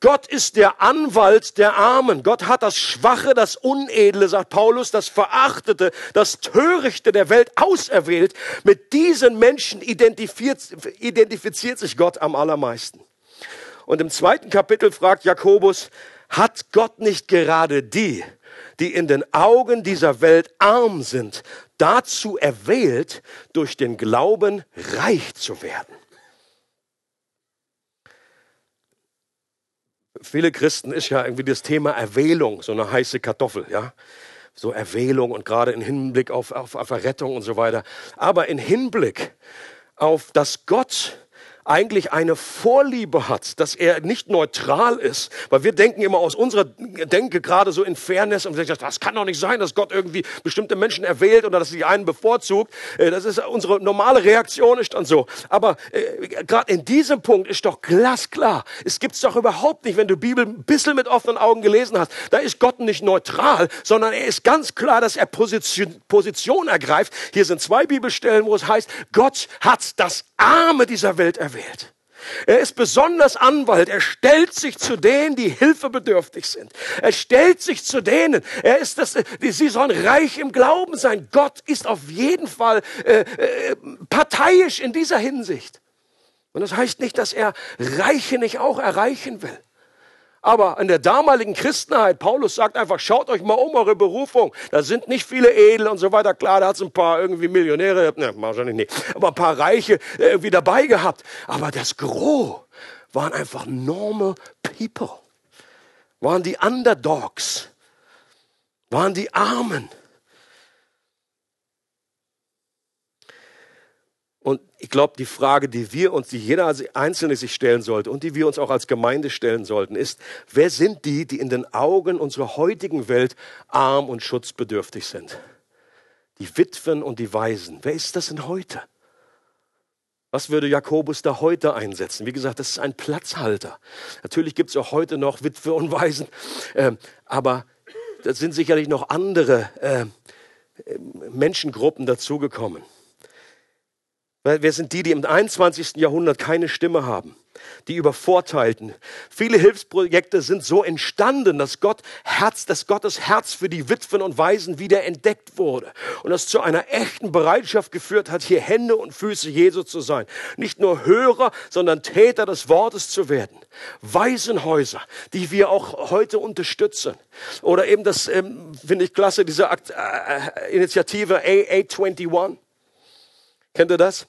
Gott ist der Anwalt der Armen. Gott hat das Schwache, das Unedle, sagt Paulus, das Verachtete, das Törichte der Welt auserwählt. Mit diesen Menschen identifiziert, identifiziert sich Gott am allermeisten. Und im zweiten Kapitel fragt Jakobus, hat Gott nicht gerade die, die in den Augen dieser Welt arm sind, dazu erwählt, durch den Glauben reich zu werden? Viele Christen ist ja irgendwie das Thema Erwählung, so eine heiße Kartoffel, ja. So Erwählung und gerade im Hinblick auf, auf, auf Errettung und so weiter. Aber im Hinblick auf, dass Gott eigentlich eine Vorliebe hat, dass er nicht neutral ist. Weil wir denken immer aus unserer Denke gerade so in Fairness und sagen, das kann doch nicht sein, dass Gott irgendwie bestimmte Menschen erwählt oder dass sie einen bevorzugt. Äh, das ist unsere normale Reaktion ist dann so. Aber äh, gerade in diesem Punkt ist doch glasklar. Es gibt es doch überhaupt nicht, wenn du Bibel ein bisschen mit offenen Augen gelesen hast. Da ist Gott nicht neutral, sondern er ist ganz klar, dass er Position, Position ergreift. Hier sind zwei Bibelstellen, wo es heißt, Gott hat das Arme dieser Welt erwählt erwählt. Er ist besonders Anwalt. Er stellt sich zu denen, die hilfebedürftig sind. Er stellt sich zu denen. Er ist das, sie sollen reich im Glauben sein. Gott ist auf jeden Fall äh, äh, parteiisch in dieser Hinsicht. Und das heißt nicht, dass er Reiche nicht auch erreichen will. Aber in der damaligen Christenheit, Paulus sagt einfach, schaut euch mal um eure Berufung. Da sind nicht viele Edel und so weiter. Klar, da hat es ein paar irgendwie Millionäre, ne, wahrscheinlich nicht, aber ein paar Reiche irgendwie dabei gehabt. Aber das Gros waren einfach normal people. Waren die Underdogs. Waren die Armen. Und ich glaube, die Frage, die wir uns, die jeder Einzelne sich stellen sollte und die wir uns auch als Gemeinde stellen sollten, ist, wer sind die, die in den Augen unserer heutigen Welt arm und schutzbedürftig sind? Die Witwen und die Waisen. Wer ist das denn heute? Was würde Jakobus da heute einsetzen? Wie gesagt, das ist ein Platzhalter. Natürlich gibt es auch heute noch Witwe und Waisen, äh, aber da sind sicherlich noch andere äh, Menschengruppen dazugekommen. Wir sind die, die im 21. Jahrhundert keine Stimme haben, die übervorteilten. Viele Hilfsprojekte sind so entstanden, dass Gott Herz, dass Gottes Herz für die Witwen und Waisen wieder entdeckt wurde und das zu einer echten Bereitschaft geführt hat, hier Hände und Füße Jesu zu sein. Nicht nur Hörer, sondern Täter des Wortes zu werden. Waisenhäuser, die wir auch heute unterstützen. Oder eben das, ähm, finde ich klasse, diese Akt, äh, Initiative AA21. Kennt ihr das?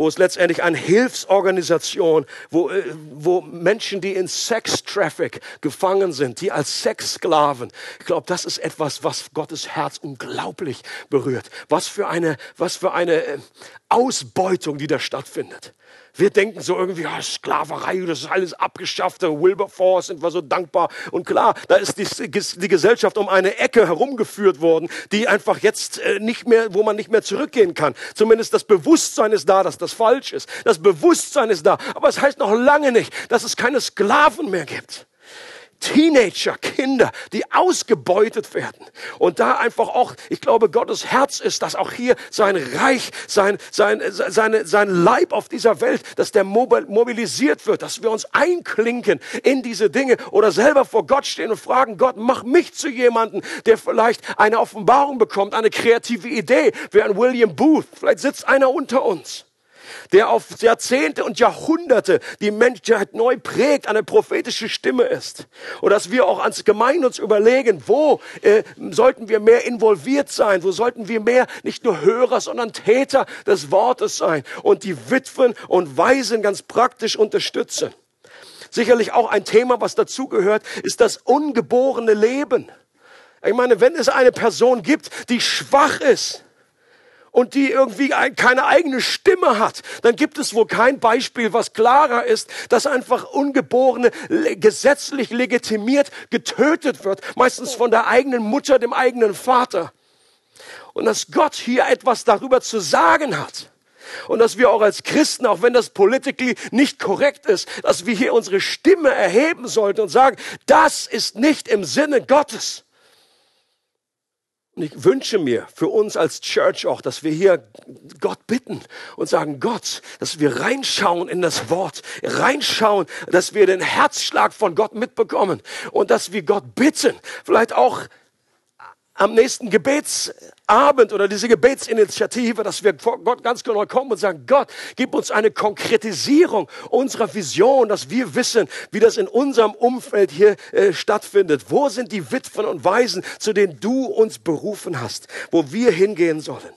Wo es letztendlich eine Hilfsorganisation, wo, äh, wo Menschen, die in Sex-Traffic gefangen sind, die als Sexsklaven, ich glaube, das ist etwas, was Gottes Herz unglaublich berührt. Was für eine, was für eine äh, Ausbeutung, die da stattfindet. Wir denken so irgendwie, ja, Sklaverei, das ist alles abgeschafft, Wilberforce sind wir so dankbar. Und klar, da ist die, die, Gesellschaft um eine Ecke herumgeführt worden, die einfach jetzt äh, nicht mehr, wo man nicht mehr zurückgehen kann. Zumindest das Bewusstsein ist da, dass das falsch ist. Das Bewusstsein ist da. Aber es heißt noch lange nicht, dass es keine Sklaven mehr gibt. Teenager, Kinder, die ausgebeutet werden. Und da einfach auch, ich glaube, Gottes Herz ist, dass auch hier sein Reich, sein, sein, seine, sein Leib auf dieser Welt, dass der mobilisiert wird, dass wir uns einklinken in diese Dinge oder selber vor Gott stehen und fragen, Gott, mach mich zu jemanden, der vielleicht eine Offenbarung bekommt, eine kreative Idee, wie ein William Booth. Vielleicht sitzt einer unter uns der auf Jahrzehnte und Jahrhunderte die Menschheit neu prägt, eine prophetische Stimme ist. Und dass wir auch als Gemeinde uns überlegen, wo äh, sollten wir mehr involviert sein, wo sollten wir mehr nicht nur Hörer, sondern Täter des Wortes sein und die Witwen und Waisen ganz praktisch unterstützen. Sicherlich auch ein Thema, was dazugehört, ist das ungeborene Leben. Ich meine, wenn es eine Person gibt, die schwach ist, und die irgendwie keine eigene Stimme hat, dann gibt es wohl kein Beispiel, was klarer ist, dass einfach Ungeborene gesetzlich legitimiert getötet wird, meistens von der eigenen Mutter, dem eigenen Vater. Und dass Gott hier etwas darüber zu sagen hat. Und dass wir auch als Christen, auch wenn das politically nicht korrekt ist, dass wir hier unsere Stimme erheben sollten und sagen, das ist nicht im Sinne Gottes. Und ich wünsche mir für uns als Church auch, dass wir hier Gott bitten und sagen, Gott, dass wir reinschauen in das Wort, reinschauen, dass wir den Herzschlag von Gott mitbekommen und dass wir Gott bitten, vielleicht auch am nächsten Gebetsabend oder diese Gebetsinitiative, dass wir vor Gott ganz genau kommen und sagen, Gott, gib uns eine Konkretisierung unserer Vision, dass wir wissen, wie das in unserem Umfeld hier äh, stattfindet. Wo sind die Witwen und Waisen, zu denen du uns berufen hast, wo wir hingehen sollen?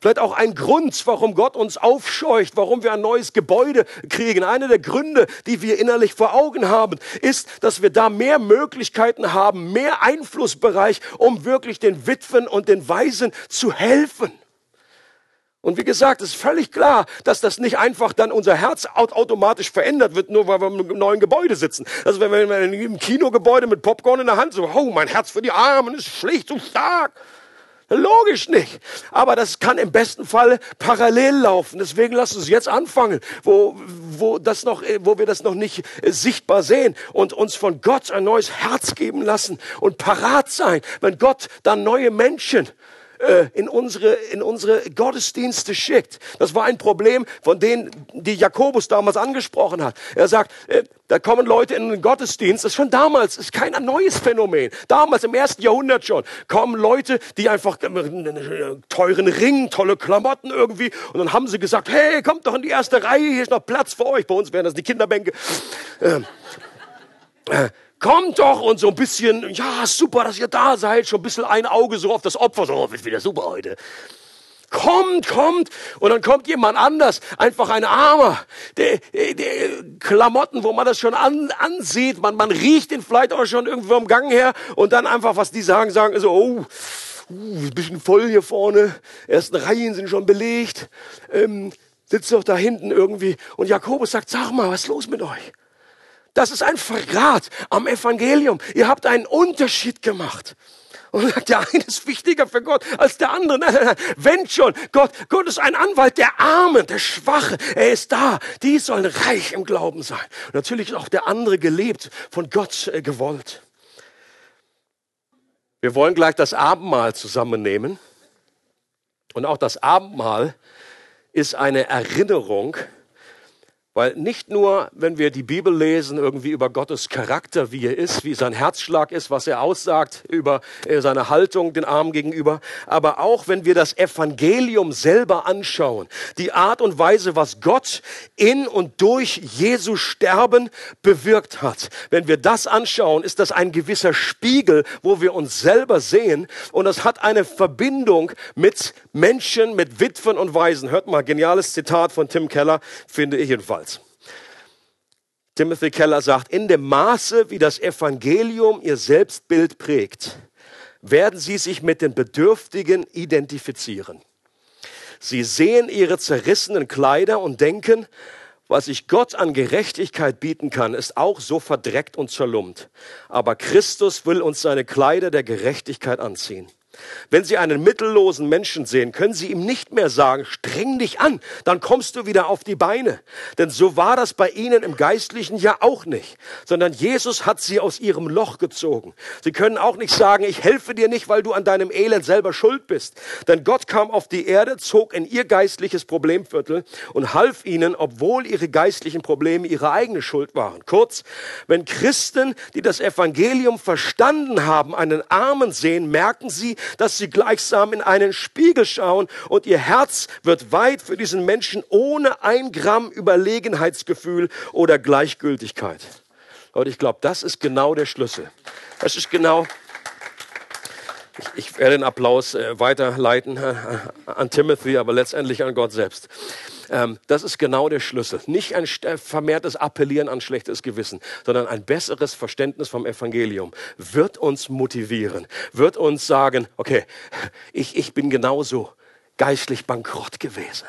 Vielleicht auch ein Grund, warum Gott uns aufscheucht, warum wir ein neues Gebäude kriegen. Einer der Gründe, die wir innerlich vor Augen haben, ist, dass wir da mehr Möglichkeiten haben, mehr Einflussbereich, um wirklich den Witwen und den Waisen zu helfen. Und wie gesagt, es ist völlig klar, dass das nicht einfach dann unser Herz automatisch verändert wird, nur weil wir im neuen Gebäude sitzen. Also wenn wir im Kinogebäude mit Popcorn in der Hand so, oh, mein Herz für die Armen ist schlicht und stark. Logisch nicht. Aber das kann im besten Fall parallel laufen. Deswegen lass uns jetzt anfangen, wo, wo, das noch, wo wir das noch nicht äh, sichtbar sehen und uns von Gott ein neues Herz geben lassen und parat sein, wenn Gott dann neue Menschen äh, in unsere, in unsere Gottesdienste schickt. Das war ein Problem, von denen die Jakobus damals angesprochen hat. Er sagt, äh, da kommen Leute in den Gottesdienst, das ist schon damals, ist kein neues Phänomen. Damals im ersten Jahrhundert schon, kommen Leute, die einfach einen teuren Ring, tolle Klamotten irgendwie, und dann haben sie gesagt, hey, kommt doch in die erste Reihe, hier ist noch Platz für euch. Bei uns wären das die Kinderbänke. Ähm, äh, kommt doch und so ein bisschen, ja, super, dass ihr da seid, schon ein bisschen ein Auge so auf das Opfer, so, oh, wird wieder super heute. Kommt, kommt. Und dann kommt jemand anders, einfach ein Armer, der, der Klamotten, wo man das schon an, ansieht, man, man riecht ihn vielleicht auch schon irgendwo am Gang her und dann einfach, was die sagen, sagen so, oh, uh, bisschen voll hier vorne, ersten Reihen sind schon belegt, ähm, sitzt doch da hinten irgendwie. Und Jakobus sagt, sag mal, was ist los mit euch? Das ist ein Verrat am Evangelium. Ihr habt einen Unterschied gemacht. Und sagt, der eine ist wichtiger für Gott als der andere. Nein, nein, nein. Wenn schon, Gott, Gott ist ein Anwalt der Armen, der Schwache. Er ist da. Die sollen reich im Glauben sein. Und natürlich ist auch der andere gelebt, von Gott äh, gewollt. Wir wollen gleich das Abendmahl zusammennehmen. Und auch das Abendmahl ist eine Erinnerung, weil nicht nur, wenn wir die Bibel lesen, irgendwie über Gottes Charakter, wie er ist, wie sein Herzschlag ist, was er aussagt, über äh, seine Haltung den Armen gegenüber, aber auch wenn wir das Evangelium selber anschauen, die Art und Weise, was Gott in und durch Jesu Sterben bewirkt hat. Wenn wir das anschauen, ist das ein gewisser Spiegel, wo wir uns selber sehen und das hat eine Verbindung mit Menschen, mit Witwen und Waisen. Hört mal, geniales Zitat von Tim Keller, finde ich jedenfalls. Timothy Keller sagt, in dem Maße, wie das Evangelium ihr Selbstbild prägt, werden sie sich mit den Bedürftigen identifizieren. Sie sehen ihre zerrissenen Kleider und denken, was ich Gott an Gerechtigkeit bieten kann, ist auch so verdreckt und zerlumpt. Aber Christus will uns seine Kleider der Gerechtigkeit anziehen. Wenn Sie einen mittellosen Menschen sehen, können Sie ihm nicht mehr sagen, streng dich an, dann kommst du wieder auf die Beine. Denn so war das bei Ihnen im Geistlichen ja auch nicht, sondern Jesus hat Sie aus Ihrem Loch gezogen. Sie können auch nicht sagen, ich helfe dir nicht, weil du an deinem Elend selber schuld bist. Denn Gott kam auf die Erde, zog in Ihr geistliches Problemviertel und half Ihnen, obwohl Ihre geistlichen Probleme Ihre eigene Schuld waren. Kurz, wenn Christen, die das Evangelium verstanden haben, einen Armen sehen, merken sie, dass sie gleichsam in einen Spiegel schauen und ihr Herz wird weit für diesen Menschen ohne ein Gramm Überlegenheitsgefühl oder Gleichgültigkeit. Leute, ich glaube, das ist genau der Schlüssel. Das ist genau, ich, ich werde den Applaus äh, weiterleiten äh, an Timothy, aber letztendlich an Gott selbst. Ähm, das ist genau der Schlüssel. Nicht ein vermehrtes Appellieren an schlechtes Gewissen, sondern ein besseres Verständnis vom Evangelium wird uns motivieren, wird uns sagen, okay, ich, ich bin genauso geistlich bankrott gewesen.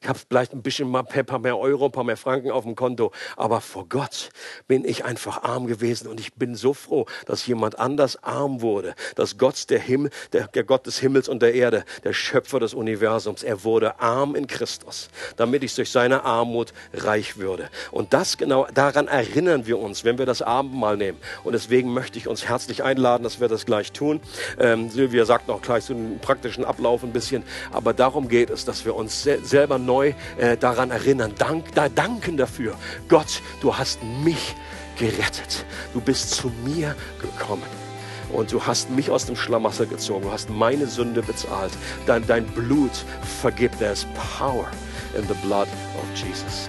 Ich habe vielleicht ein bisschen ein paar mehr Euro, paar mehr Franken auf dem Konto. Aber vor Gott bin ich einfach arm gewesen. Und ich bin so froh, dass jemand anders arm wurde. Dass Gott, der Himmel, der, der Gott des Himmels und der Erde, der Schöpfer des Universums, er wurde arm in Christus, damit ich durch seine Armut reich würde. Und das genau, daran erinnern wir uns, wenn wir das Abendmahl nehmen. Und deswegen möchte ich uns herzlich einladen, dass wir das gleich tun. Ähm, Silvia sagt noch gleich so einen praktischen Ablauf ein bisschen. Aber darum geht es, dass wir uns selber neu äh, daran erinnern, dank, da danken dafür. Gott, du hast mich gerettet. Du bist zu mir gekommen. Und du hast mich aus dem Schlamassel gezogen. Du hast meine Sünde bezahlt. Dein, dein Blut vergibt. There's power in the blood of Jesus.